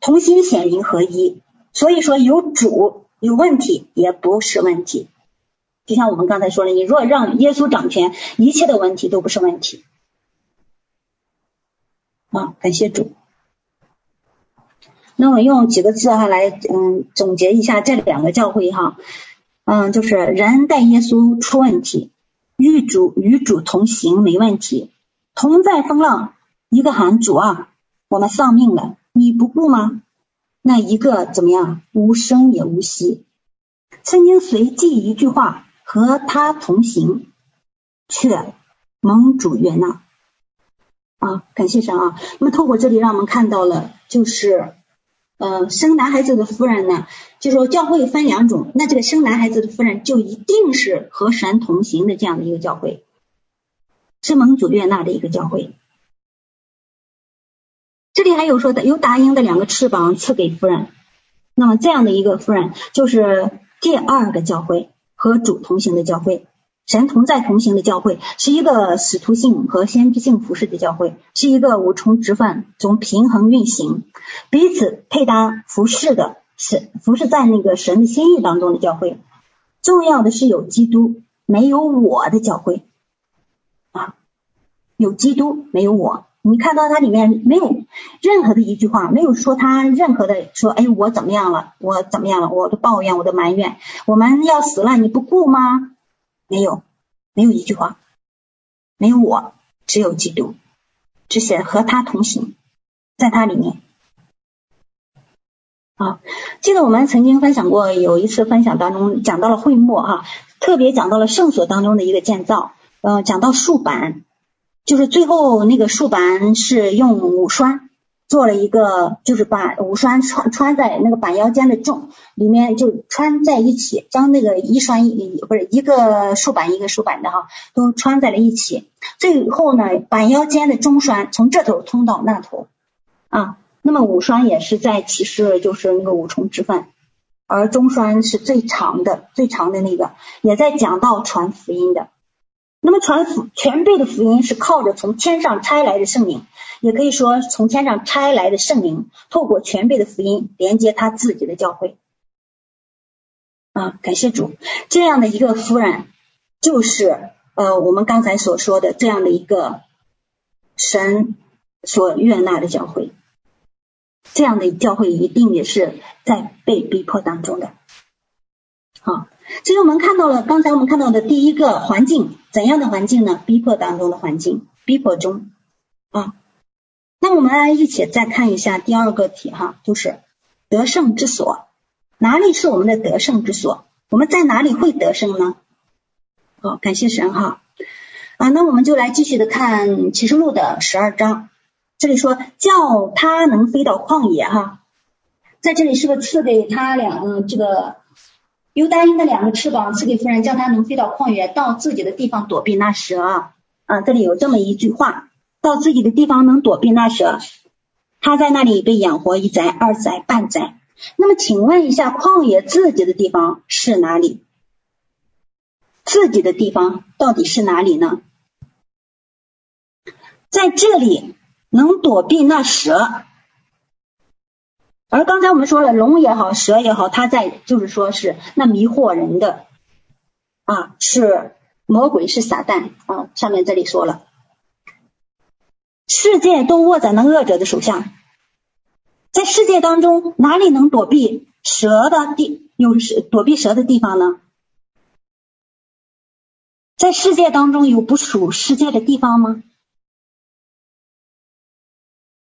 同心显明合一。所以说，有主有问题也不是问题。就像我们刚才说的，你若让耶稣掌权，一切的问题都不是问题。啊，感谢主。那我用几个字哈来嗯总结一下这两个教会哈。嗯，就是人带耶稣出问题，与主与主同行没问题，同在风浪，一个喊主啊，我们丧命了，你不顾吗？那一个怎么样？无声也无息，曾经随即一句话和他同行，却蒙主悦纳啊，感谢神啊。那么透过这里，让我们看到了，就是。呃，生男孩子的夫人呢，就说教会分两种，那这个生男孩子的夫人就一定是和神同行的这样的一个教会，是蒙主悦纳的一个教会。这里还有说的，有打鹰的两个翅膀赐给夫人，那么这样的一个夫人就是第二个教会，和主同行的教会。神同在同行的教会，是一个使徒性和先知性服侍的教会，是一个五重职分从平衡运行、彼此配搭服侍的，是服侍在那个神的心意当中的教会。重要的是有基督，没有我的教会啊，有基督，没有我。你看到它里面没有任何的一句话，没有说他任何的说，哎，我怎么样了？我怎么样了？我的抱怨，我的埋怨，我们要死了，你不顾吗？没有，没有一句话，没有我，只有基督，只写和他同行，在他里面。啊，记得我们曾经分享过，有一次分享当中讲到了会幕哈，特别讲到了圣所当中的一个建造，呃，讲到竖板，就是最后那个竖板是用五栓。做了一个，就是把五栓穿穿在那个板腰间的中里面，就穿在一起，将那个一栓一不是一个竖板一个竖板的哈，都穿在了一起。最后呢，板腰间的中栓从这头通到那头啊。那么五栓也是在启示，就是那个五重之分，而中栓是最长的，最长的那个，也在讲到传福音的。那么传福全备的福音是靠着从天上差来的圣灵，也可以说从天上差来的圣灵，透过全备的福音连接他自己的教会。啊，感谢主，这样的一个夫人，就是呃我们刚才所说的这样的一个神所悦纳的教会。这样的教会一定也是在被逼迫当中的。好，其实我们看到了刚才我们看到的第一个环境，怎样的环境呢？逼迫当中的环境，逼迫中啊。那我们来一起再看一下第二个题哈，就是得胜之所，哪里是我们的得胜之所？我们在哪里会得胜呢？好，感谢神哈。啊，那我们就来继续的看启示录的十二章，这里说叫他能飞到旷野哈，在这里是不是赐给他两这个犹大鹰的两个翅膀赐给夫人，叫他能飞到旷野，到自己的地方躲避那蛇啊？啊，这里有这么一句话，到自己的地方能躲避那蛇，他在那里被养活一载、二载、半载。那么请问一下，旷野自己的地方是哪里？自己的地方到底是哪里呢？在这里能躲避那蛇，而刚才我们说了，龙也好，蛇也好，它在就是说是那迷惑人的啊，是魔鬼，是撒旦啊。上面这里说了，世界都握在那恶者的手下，在世界当中哪里能躲避蛇的地？有躲避蛇的地方呢？在世界当中有不属世界的地方吗？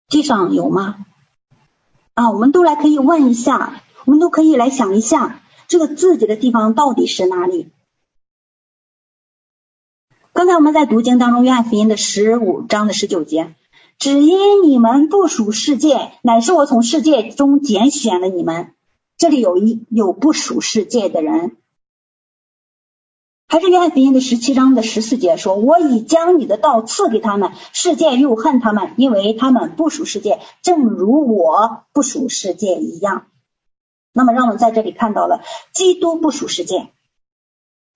地上有吗？啊，我们都来可以问一下，我们都可以来想一下，这个自己的地方到底是哪里？刚才我们在读经当中，约翰福音的十五章的十九节，只因你们不属世界，乃是我从世界中拣选了你们。这里有一有不属世界的人。还是约翰福音的十七章的十四节说：“我已将你的道赐给他们，世界又恨他们，因为他们不属世界，正如我不属世界一样。”那么，让我们在这里看到了基督不属世界，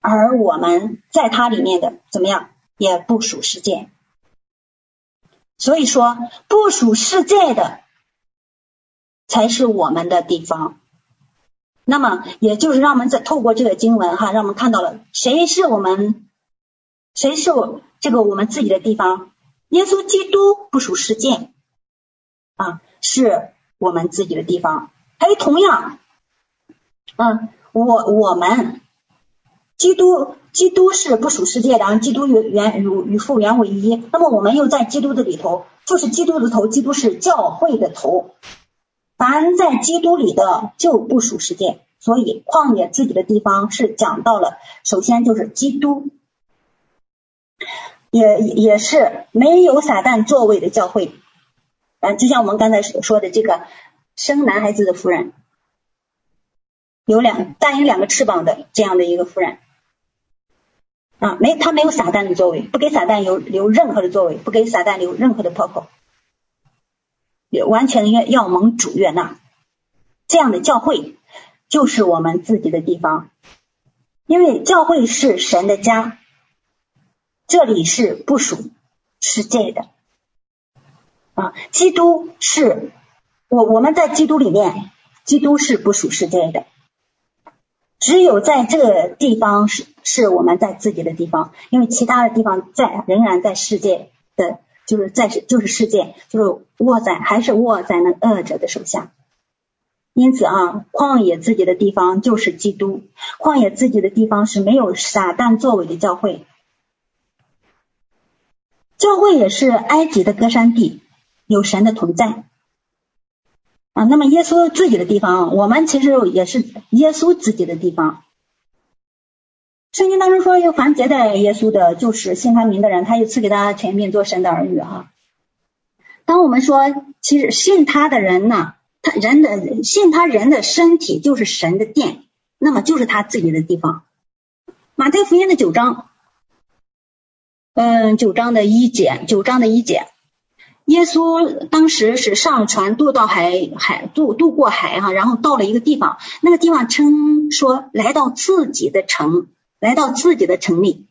而我们在他里面的怎么样也不属世界。所以说，不属世界的才是我们的地方。那么，也就是让我们在透过这个经文哈，让我们看到了谁是我们，谁是我这个我们自己的地方。耶稣基督不属世界啊，是我们自己的地方。还有同样，嗯，我我们基督基督是不属世界的，基督与原与与父原为一。那么我们又在基督的里头，就是基督的头，基督是教会的头。凡在基督里的就不属世界，所以旷野自己的地方是讲到了，首先就是基督，也也是没有撒旦作为的教会，啊，就像我们刚才所说的这个生男孩子的夫人，有两带有两个翅膀的这样的一个夫人，啊，没他没有撒旦的作为，不给撒旦留留任何的作为，不给撒旦留任何的破口。完全要要蒙主悦纳，这样的教会就是我们自己的地方，因为教会是神的家，这里是不属世界的啊。基督是我我们在基督里面，基督是不属世界的，只有在这个地方是是我们在自己的地方，因为其他的地方在仍然在世界的。就是在就是世界，就是握在还是握在那恶者的手下。因此啊，旷野自己的地方就是基督，旷野自己的地方是没有撒旦作为的教会。教会也是埃及的歌珊地，有神的同在啊。那么耶稣自己的地方，我们其实也是耶稣自己的地方。圣经当中说，要凡接待耶稣的，就是信他名的人，他又赐给他权柄做神的儿女哈。当我们说，其实信他的人呢，他人的信他人的身体就是神的殿，那么就是他自己的地方。马太福音的九章，嗯，九章的一节，九章的一节，耶稣当时是上船渡到海海渡渡过海哈，然后到了一个地方，那个地方称说来到自己的城。来到自己的城里，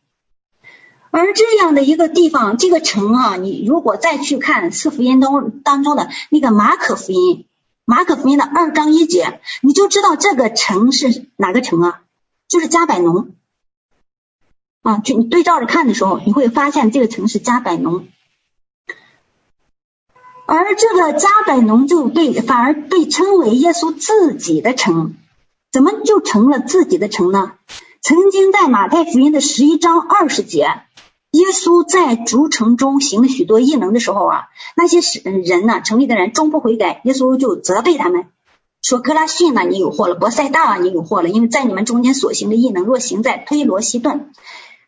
而这样的一个地方，这个城啊，你如果再去看四福音当当中的那个马可福音，马可福音的二章一节，你就知道这个城是哪个城啊？就是迦百农啊。就你对照着看的时候，你会发现这个城是迦百农。而这个迦百农就被反而被称为耶稣自己的城，怎么就成了自己的城呢？曾经在马太福音的十一章二十节，耶稣在逐城中行了许多异能的时候啊，那些人呢，城里的人终不悔改，耶稣就责备他们。说科拉逊呢，你有祸了；伯赛大啊，你有祸了。因为在你们中间所行的异能，若行在推罗西顿，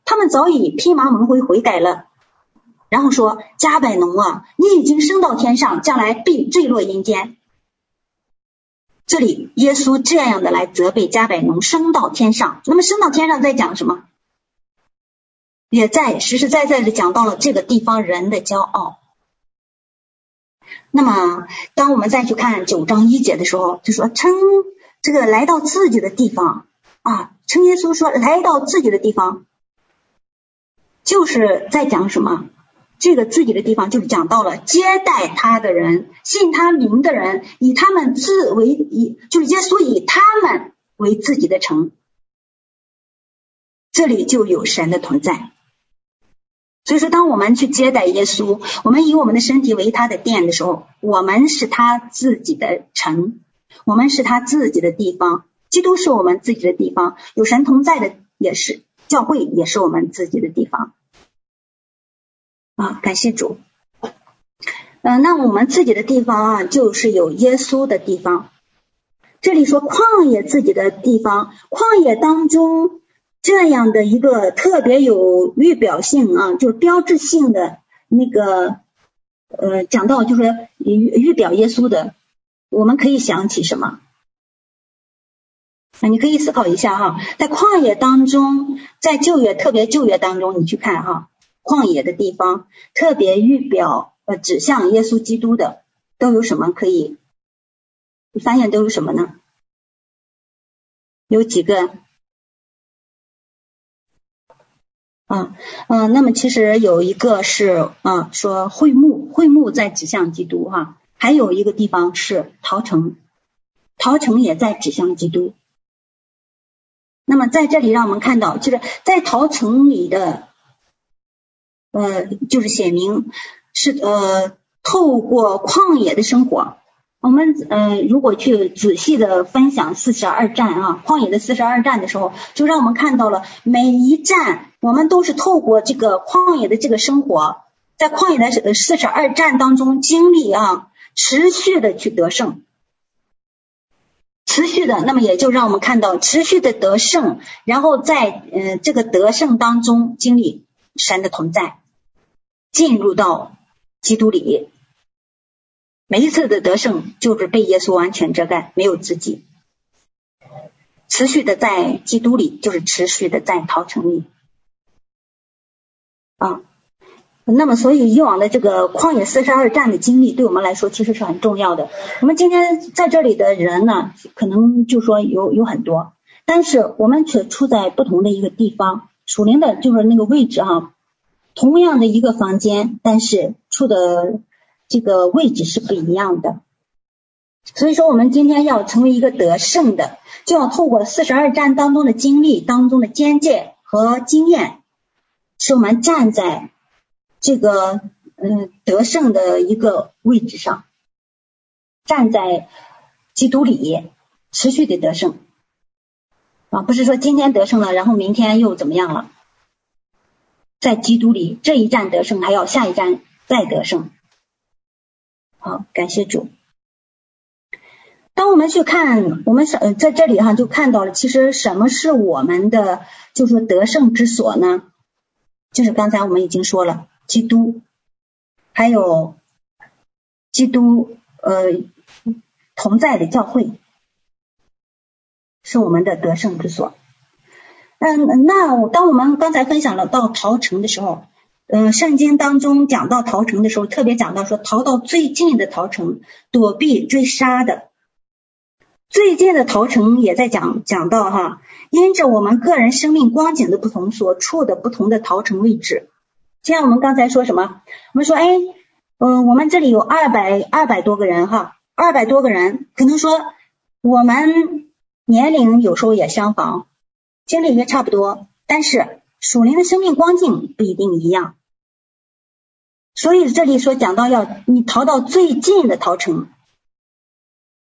他们早已披麻蒙灰悔改了。然后说加百农啊，你已经升到天上，将来必坠落阴间。这里耶稣这样的来责备迦百农升到天上。那么升到天上在讲什么？也在实实在在的讲到了这个地方人的骄傲。那么，当我们再去看九章一节的时候，就说称这个来到自己的地方啊，称耶稣说来到自己的地方，就是在讲什么？这个自己的地方就是讲到了接待他的人，信他名的人，以他们自为以，就是耶稣以他们为自己的城，这里就有神的同在。所以说，当我们去接待耶稣，我们以我们的身体为他的殿的时候，我们是他自己的城，我们是他自己的地方。基督是我们自己的地方，有神同在的也是教会，也是我们自己的地方。啊，感谢主。嗯、那我们自己的地方啊，就是有耶稣的地方。这里说旷野自己的地方，旷野当中。这样的一个特别有预表性啊，就是标志性的那个呃，讲到就是预预表耶稣的，我们可以想起什么？啊，你可以思考一下哈，在旷野当中，在旧约特别旧约当中，你去看哈，旷野的地方特别预表呃，指向耶稣基督的都有什么可以？你发现都有什么呢？有几个？啊，嗯，那么其实有一个是啊，说会幕，会幕在指向基督哈、还有一个地方是陶城，陶城也在指向基督。那么在这里让我们看到，就是在陶城里的，呃，就是写明是呃，透过旷野的生活。我们呃，如果去仔细的分享四十二战啊，旷野的四十二战的时候，就让我们看到了每一战，我们都是透过这个旷野的这个生活，在旷野的四十二战当中经历啊，持续的去得胜，持续的，那么也就让我们看到持续的得胜，然后在呃这个得胜当中经历神的同在，进入到基督里。每一次的得胜，就是被耶稣完全遮盖，没有自己，持续的在基督里，就是持续的在逃城里啊。那么，所以以往的这个旷野四十二战的经历，对我们来说其实是很重要的。我们今天在这里的人呢，可能就说有有很多，但是我们却处在不同的一个地方，属灵的就是那个位置哈，同样的一个房间，但是处的。这个位置是不一样的，所以说我们今天要成为一个得胜的，就要透过四十二战当中的经历当中的见证和经验，使我们站在这个嗯得胜的一个位置上，站在基督里持续的得胜啊，不是说今天得胜了，然后明天又怎么样了，在基督里这一战得胜，还要下一战再得胜。好，感谢主。当我们去看，我们呃在这里哈就看到了，其实什么是我们的，就是说得胜之所呢？就是刚才我们已经说了，基督，还有基督呃同在的教会，是我们的得胜之所。嗯，那当我们刚才分享了到逃城的时候。嗯，圣经当中讲到逃城的时候，特别讲到说逃到最近的逃城，躲避追杀的。最近的逃城也在讲讲到哈，因着我们个人生命光景的不同，所处的不同的逃城位置。就像我们刚才说什么？我们说，哎，嗯，我们这里有二百二百多个人哈，二百多个人，可能说我们年龄有时候也相仿，经历也差不多，但是。属灵的生命光景不一定一样，所以这里说讲到要你逃到最近的逃城，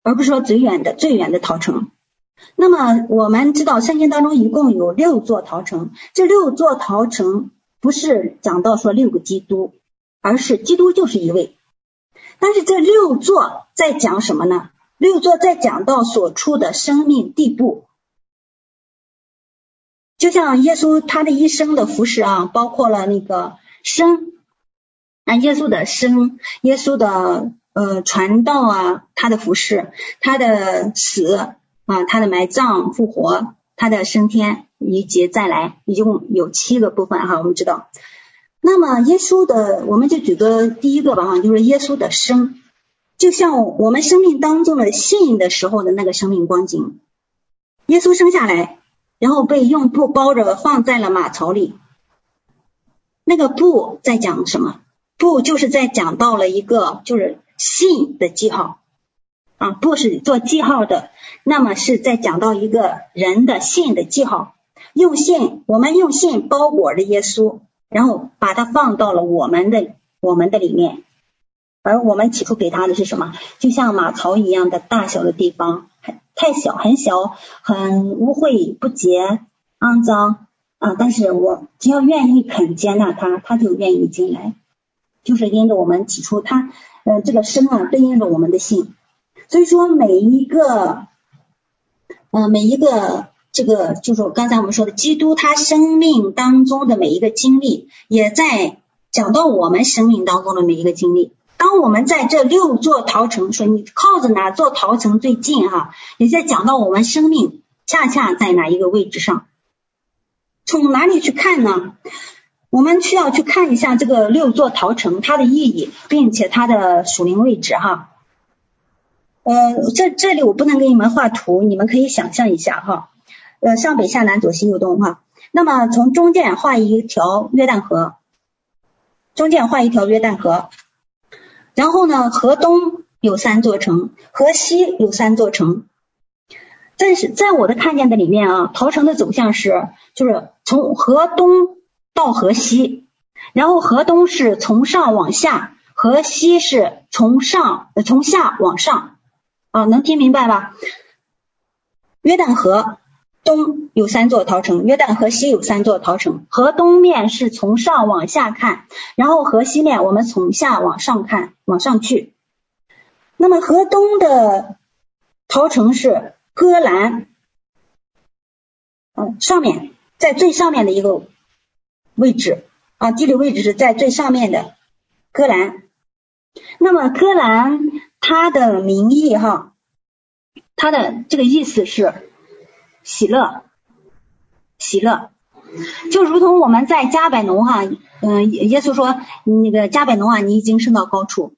而不是说最远的最远的逃城。那么我们知道圣经当中一共有六座逃城，这六座逃城不是讲到说六个基督，而是基督就是一位。但是这六座在讲什么呢？六座在讲到所处的生命地步，就像耶稣他的一生的服饰啊，包括了那个生。啊耶稣的生，耶稣的呃传道啊，他的服饰，他的死啊，他的埋葬、复活，他的升天以及再来，一共有七个部分哈，我们知道。那么耶稣的，我们就举个第一个吧哈，就是耶稣的生，就像我们生命当中的信的时候的那个生命光景。耶稣生下来，然后被用布包着放在了马槽里，那个布在讲什么？布就是在讲到了一个就是信的记号啊，布是做记号的，那么是在讲到一个人的信的记号，用信，我们用信包裹着耶稣，然后把它放到了我们的我们的里面，而我们起初给他的是什么？就像马槽一样的大小的地方，太小，很小，很污秽不洁、肮脏啊，但是我只要愿意肯接纳他，他就愿意进来。就是因着我们起初他，呃，这个生啊，对应着我们的性，所以说每一个，呃，每一个这个，就是刚才我们说的，基督他生命当中的每一个经历，也在讲到我们生命当中的每一个经历。当我们在这六座桃城，说你靠着哪座桃城最近哈，也在讲到我们生命恰恰在哪一个位置上，从哪里去看呢？我们需要去看一下这个六座桃城它的意义，并且它的属灵位置哈。呃，这这里我不能给你们画图，你们可以想象一下哈。呃，上北下南左西右东哈。那么从中间画一条约旦河，中间画一条约旦河。然后呢，河东有三座城，河西有三座城。但是在我的看见的里面啊，逃城的走向是，就是从河东。到河西，然后河东是从上往下，河西是从上呃从下往上啊，能听明白吧？约旦河东有三座逃城，约旦河西有三座逃城。河东面是从上往下看，然后河西面我们从下往上看，往上去。那么河东的逃城是戈兰，嗯，上面在最上面的一个。位置啊，地理位置是在最上面的戈兰。那么戈兰它的名义哈，它的这个意思是喜乐，喜乐，就如同我们在加百农哈，嗯，耶稣说那个加百农啊，你已经升到高处，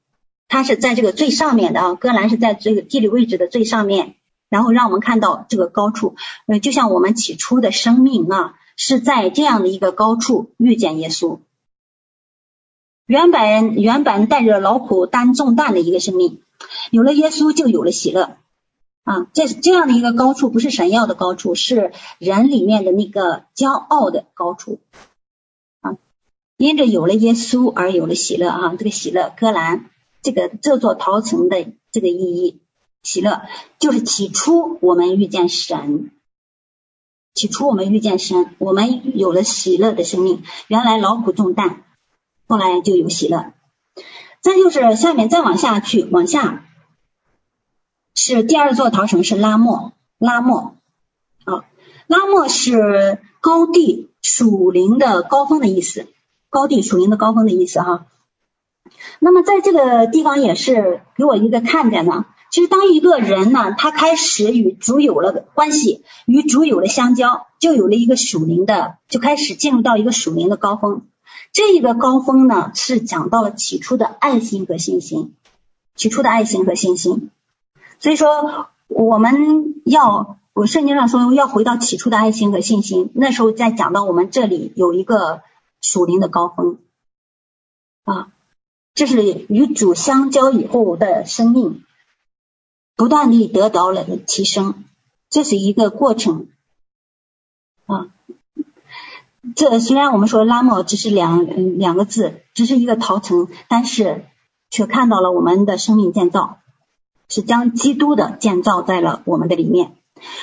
他是在这个最上面的啊，戈兰是在这个地理位置的最上面，然后让我们看到这个高处，呃，就像我们起初的生命啊。是在这样的一个高处遇见耶稣，原本原本带着劳苦担重担的一个生命，有了耶稣就有了喜乐啊！这这样的一个高处不是神要的高处，是人里面的那个骄傲的高处啊！因着有了耶稣而有了喜乐啊！这个喜乐，戈兰这个这座陶城的这个意义，喜乐就是起初我们遇见神。起初我们遇见神，我们有了喜乐的生命。原来劳苦重担，后来就有喜乐。再就是下面再往下去，往下是第二座桃城是拉莫，拉莫啊，拉莫是高地属灵的高峰的意思，高地属灵的高峰的意思哈。那么在这个地方也是给我一个看点呢。其实，当一个人呢，他开始与主有了关系，与主有了相交，就有了一个属灵的，就开始进入到一个属灵的高峰。这一个高峰呢，是讲到了起初的爱心和信心，起初的爱心和信心。所以说，我们要，我圣经上说要回到起初的爱心和信心，那时候再讲到我们这里有一个属灵的高峰啊，这是与主相交以后的生命。不断地得到了提升，这是一个过程啊。这虽然我们说拉莫只是两两个字，只是一个陶城，但是却看到了我们的生命建造，是将基督的建造在了我们的里面。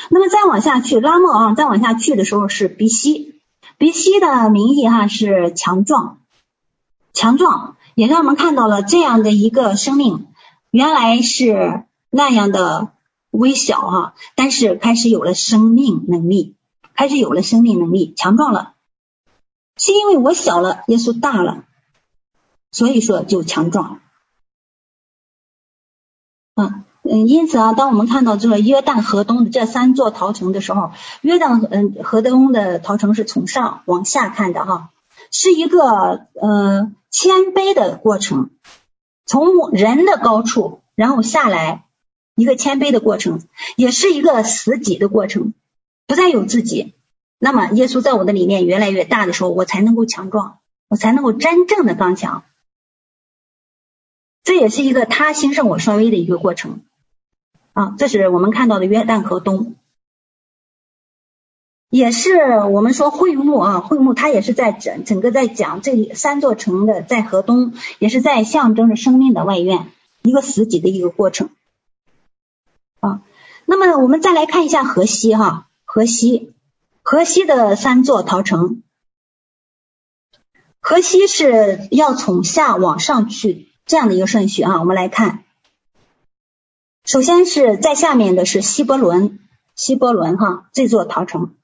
那么再往下去，拉莫啊，再往下去的时候是鼻息，鼻息的名义哈是强壮，强壮也让我们看到了这样的一个生命，原来是那样的微小哈，但是开始有了生命能力，开始有了生命能力，强壮了，是因为我小了，耶稣大了，所以说就强壮，嗯。嗯，因此啊，当我们看到这个约旦河东的这三座陶城的时候，约旦嗯河东的陶城是从上往下看的哈，是一个呃谦卑的过程，从人的高处然后下来一个谦卑的过程，也是一个死己的过程，不再有自己。那么耶稣在我的里面越来越大的时候，我才能够强壮，我才能够真正的刚强。这也是一个他兴盛我衰微的一个过程。啊，这是我们看到的约旦河东，也是我们说会幕啊，会幕它也是在整整个在讲这三座城的在河东，也是在象征着生命的外院，一个死己的一个过程。啊，那么我们再来看一下河西哈，河西，河西的三座陶城，河西是要从下往上去这样的一个顺序啊，我们来看。首先是在下面的是希伯伦，希伯伦哈这座陶城。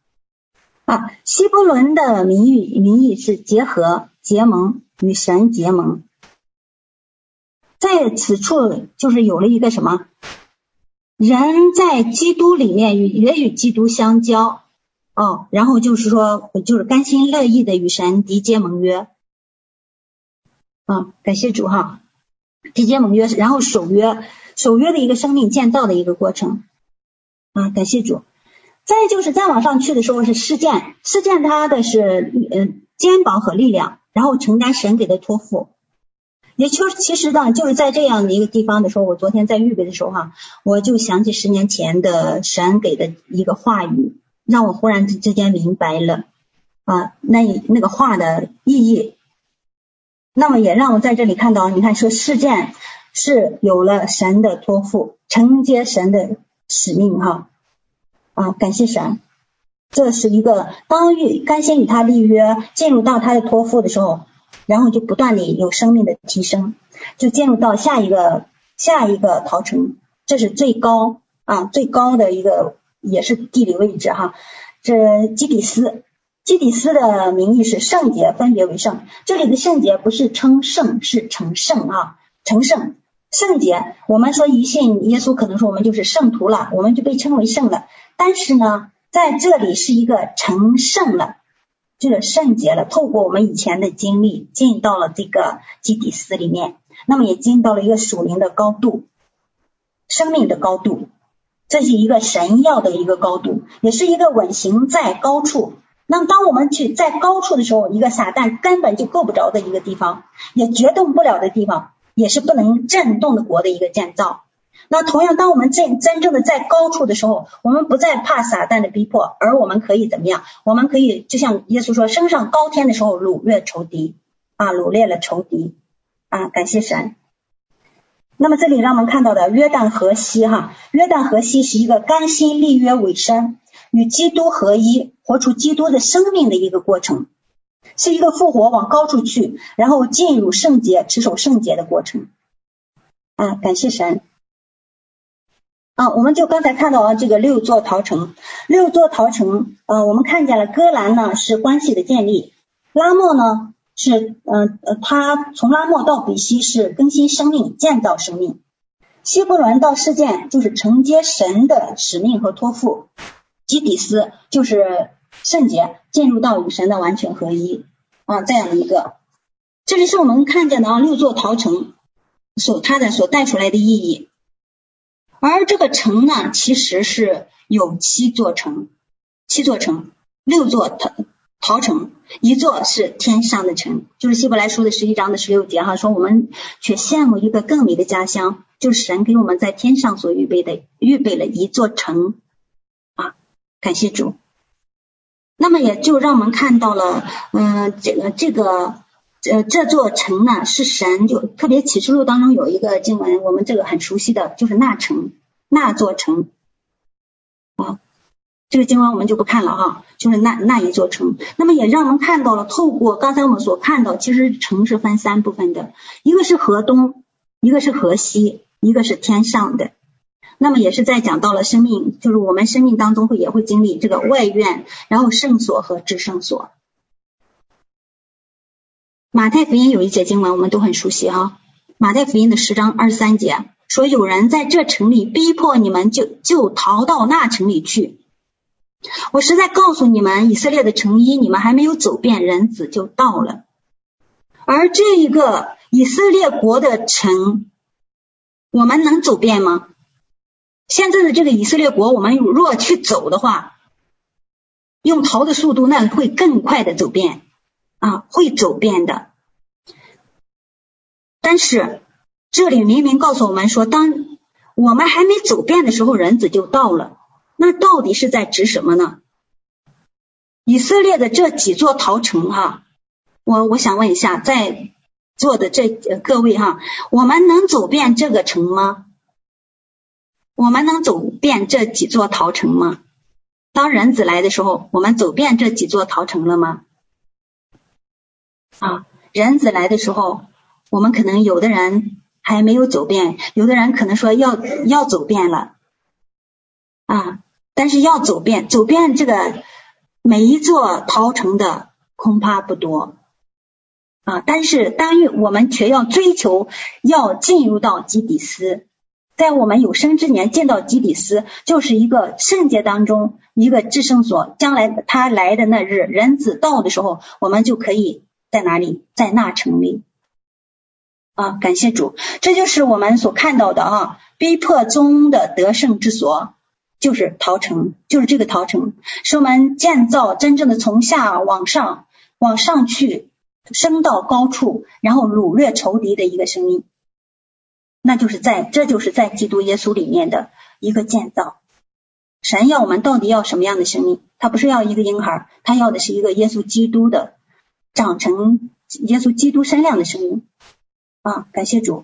啊，希伯伦的名义名义是结合结盟与神结盟，在此处就是有了一个什么？人在基督里面与也与基督相交。哦，然后就是说就是甘心乐意的与神缔结盟约。啊，感谢主哈，缔结盟约然后守约。守约的一个生命建造的一个过程啊，感谢主。再就是再往上去的时候是事件，事件它的是嗯肩膀和力量，然后承担神给的托付。也就是其实呢，就是在这样的一个地方的时候，我昨天在预备的时候哈，我就想起十年前的神给的一个话语，让我忽然之间明白了啊，那那个话的意义。那么也让我在这里看到，你看说事件。是有了神的托付，承接神的使命哈。啊，感谢神，这是一个当与甘心与他立约，进入到他的托付的时候，然后就不断的有生命的提升，就进入到下一个下一个陶城，这是最高啊最高的一个也是地理位置哈，这基底斯，基底斯的名义是圣洁，分别为圣，这里的圣洁不是称圣，是成圣啊，成圣。圣洁，我们说一信耶稣，可能说我们就是圣徒了，我们就被称为圣了。但是呢，在这里是一个成圣了，就是圣洁了。透过我们以前的经历，进到了这个基底斯里面，那么也进到了一个属灵的高度，生命的高度。这是一个神要的一个高度，也是一个稳行在高处。那么当我们去在高处的时候，一个撒旦根本就够不着的一个地方，也决动不了的地方。也是不能震动的国的一个建造。那同样，当我们真真正的在高处的时候，我们不再怕撒旦的逼迫，而我们可以怎么样？我们可以就像耶稣说，升上高天的时候，掳掠仇敌啊，掳掠了仇敌啊，感谢神。那么这里让我们看到的约旦河西哈，约旦河西是一个甘心立约委身，与基督合一，活出基督的生命的一个过程。是一个复活往高处去，然后进入圣洁、持守圣洁的过程啊！感谢神啊！我们就刚才看到啊，这个六座陶城，六座陶城啊，我们看见了歌兰呢是关系的建立，拉莫呢是嗯呃，他从拉莫到比西是更新生命、建造生命，希伯伦到事件就是承接神的使命和托付，基底斯就是。圣洁进入到与神的完全合一啊，这样一个，这里是我们看见的啊，六座陶城所它的所带出来的意义。而这个城呢，其实是有七座城，七座城，六座陶陶城，一座是天上的城，就是希伯来书的十一章的十六节哈，说我们却羡慕一个更美的家乡，就是神给我们在天上所预备的，预备了一座城啊，感谢主。那么也就让我们看到了，嗯、这个这个呃这座城呢是神，就特别启示录当中有一个经文，我们这个很熟悉的就是那城那座城啊，这个经文我们就不看了哈，就是那那一座城。那么也让我们看到了，透过刚才我们所看到，其实城是分三部分的，一个是河东，一个是河西，一个是天上的。那么也是在讲到了生命，就是我们生命当中会也会经历这个外院，然后圣所和至圣所。马太福音有一节经文我们都很熟悉哈，马太福音的十章二十三节说，有人在这城里逼迫你们就，就就逃到那城里去。我实在告诉你们，以色列的城邑，你们还没有走遍，人子就到了。而这一个以色列国的城，我们能走遍吗？现在的这个以色列国，我们若去走的话，用逃的速度，那会更快的走遍啊，会走遍的。但是这里明明告诉我们说，当我们还没走遍的时候，人子就到了。那到底是在指什么呢？以色列的这几座逃城哈，我我想问一下，在座的这各位哈，我们能走遍这个城吗？我们能走遍这几座逃城吗？当人子来的时候，我们走遍这几座逃城了吗？啊，人子来的时候，我们可能有的人还没有走遍，有的人可能说要要走遍了，啊，但是要走遍走遍这个每一座逃城的恐怕不多，啊，但是当我们却要追求要进入到基底斯。在我们有生之年见到基底斯，就是一个圣洁当中一个至圣所。将来他来的那日，人子到的时候，我们就可以在哪里？在那成立啊！感谢主，这就是我们所看到的啊！逼迫中的得胜之所，就是逃城，就是这个逃城，是我们建造真正的从下往上往上去升到高处，然后掳掠仇敌的一个声音。那就是在，这就是在基督耶稣里面的一个建造。神要我们到底要什么样的生命？他不是要一个婴孩，他要的是一个耶稣基督的长成耶稣基督身量的生命啊！感谢主，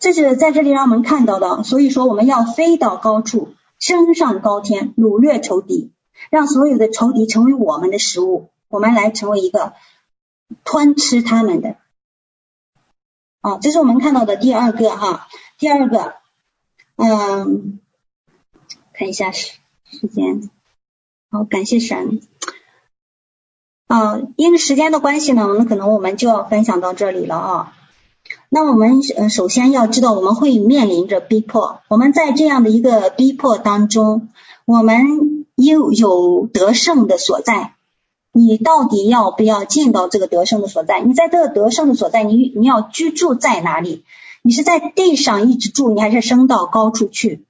这是在这里让我们看到的。所以说，我们要飞到高处，升上高天，掳掠仇敌，让所有的仇敌成为我们的食物，我们来成为一个吞吃他们的。啊，这是我们看到的第二个哈，第二个，嗯，看一下时时间，好，感谢神。啊，因为时间的关系呢，那可能我们就要分享到这里了啊。那我们呃首先要知道，我们会面临着逼迫，我们在这样的一个逼迫当中，我们又有得胜的所在。你到底要不要进到这个得胜的所在？你在这个得胜的所在，你你要居住在哪里？你是在地上一直住，你还是升到高处去？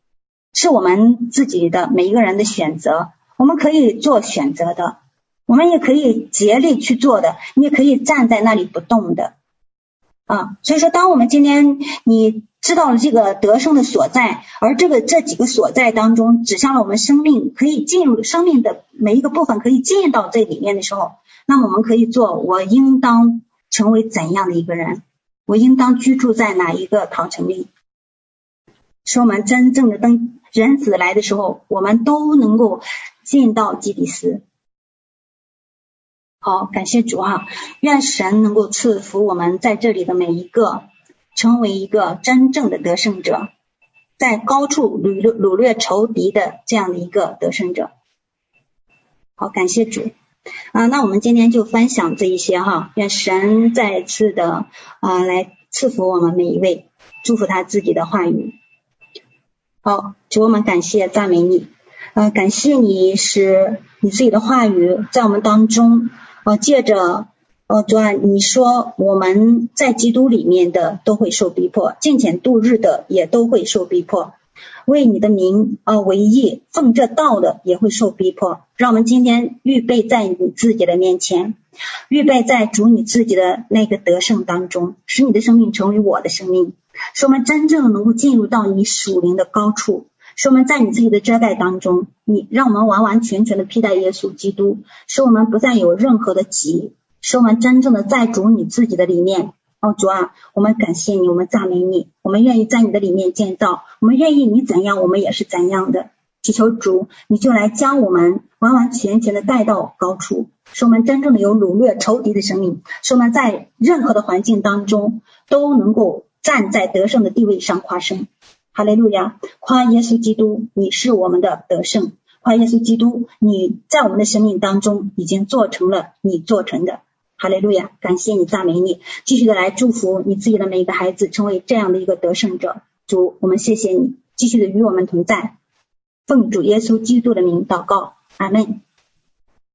是我们自己的每一个人的选择，我们可以做选择的，我们也可以竭力去做的，你也可以站在那里不动的啊。所以说，当我们今天你。知道了这个得胜的所在，而这个这几个所在当中，指向了我们生命可以进入生命的每一个部分，可以进到这里面的时候，那么我们可以做，我应当成为怎样的一个人？我应当居住在哪一个堂城里？是我们真正的登人子来的时候，我们都能够进到基底斯。好，感谢主啊！愿神能够赐福我们在这里的每一个。成为一个真正的得胜者，在高处掳掠掳掠仇敌的这样的一个得胜者。好，感谢主啊！那我们今天就分享这一些哈，愿神再次的啊来赐福我们每一位，祝福他自己的话语。好，主我们感谢赞美你，呃，感谢你使你自己的话语在我们当中，呃，借着。哦，主啊，你说我们在基督里面的都会受逼迫，敬虔度日的也都会受逼迫，为你的名啊为义奉这道的也会受逼迫。让我们今天预备在你自己的面前，预备在主你自己的那个得胜当中，使你的生命成为我的生命，使我们真正能够进入到你属灵的高处，使我们在你自己的遮盖当中，你让我们完完全全的披戴耶稣基督，使我们不再有任何的急，使我们真正的在主你自己的里面。哦，主啊，我们感谢你，我们赞美你，我们愿意在你的里面建造，我们愿意你怎样，我们也是怎样的。祈求主，你就来将我们完完全全的带到高处，使我们真正的有掳掠仇敌的生命，使我们在任何的环境当中都能够站在得胜的地位上夸胜。哈利路亚，夸耶稣基督，你是我们的得胜。夸耶稣基督，你在我们的生命当中已经做成了你做成的。哈利路亚，感谢你，赞美你，继续的来祝福你自己的每一个孩子，成为这样的一个得胜者。主，我们谢谢你，继续的与我们同在。奉主耶稣基督的名祷告，阿门。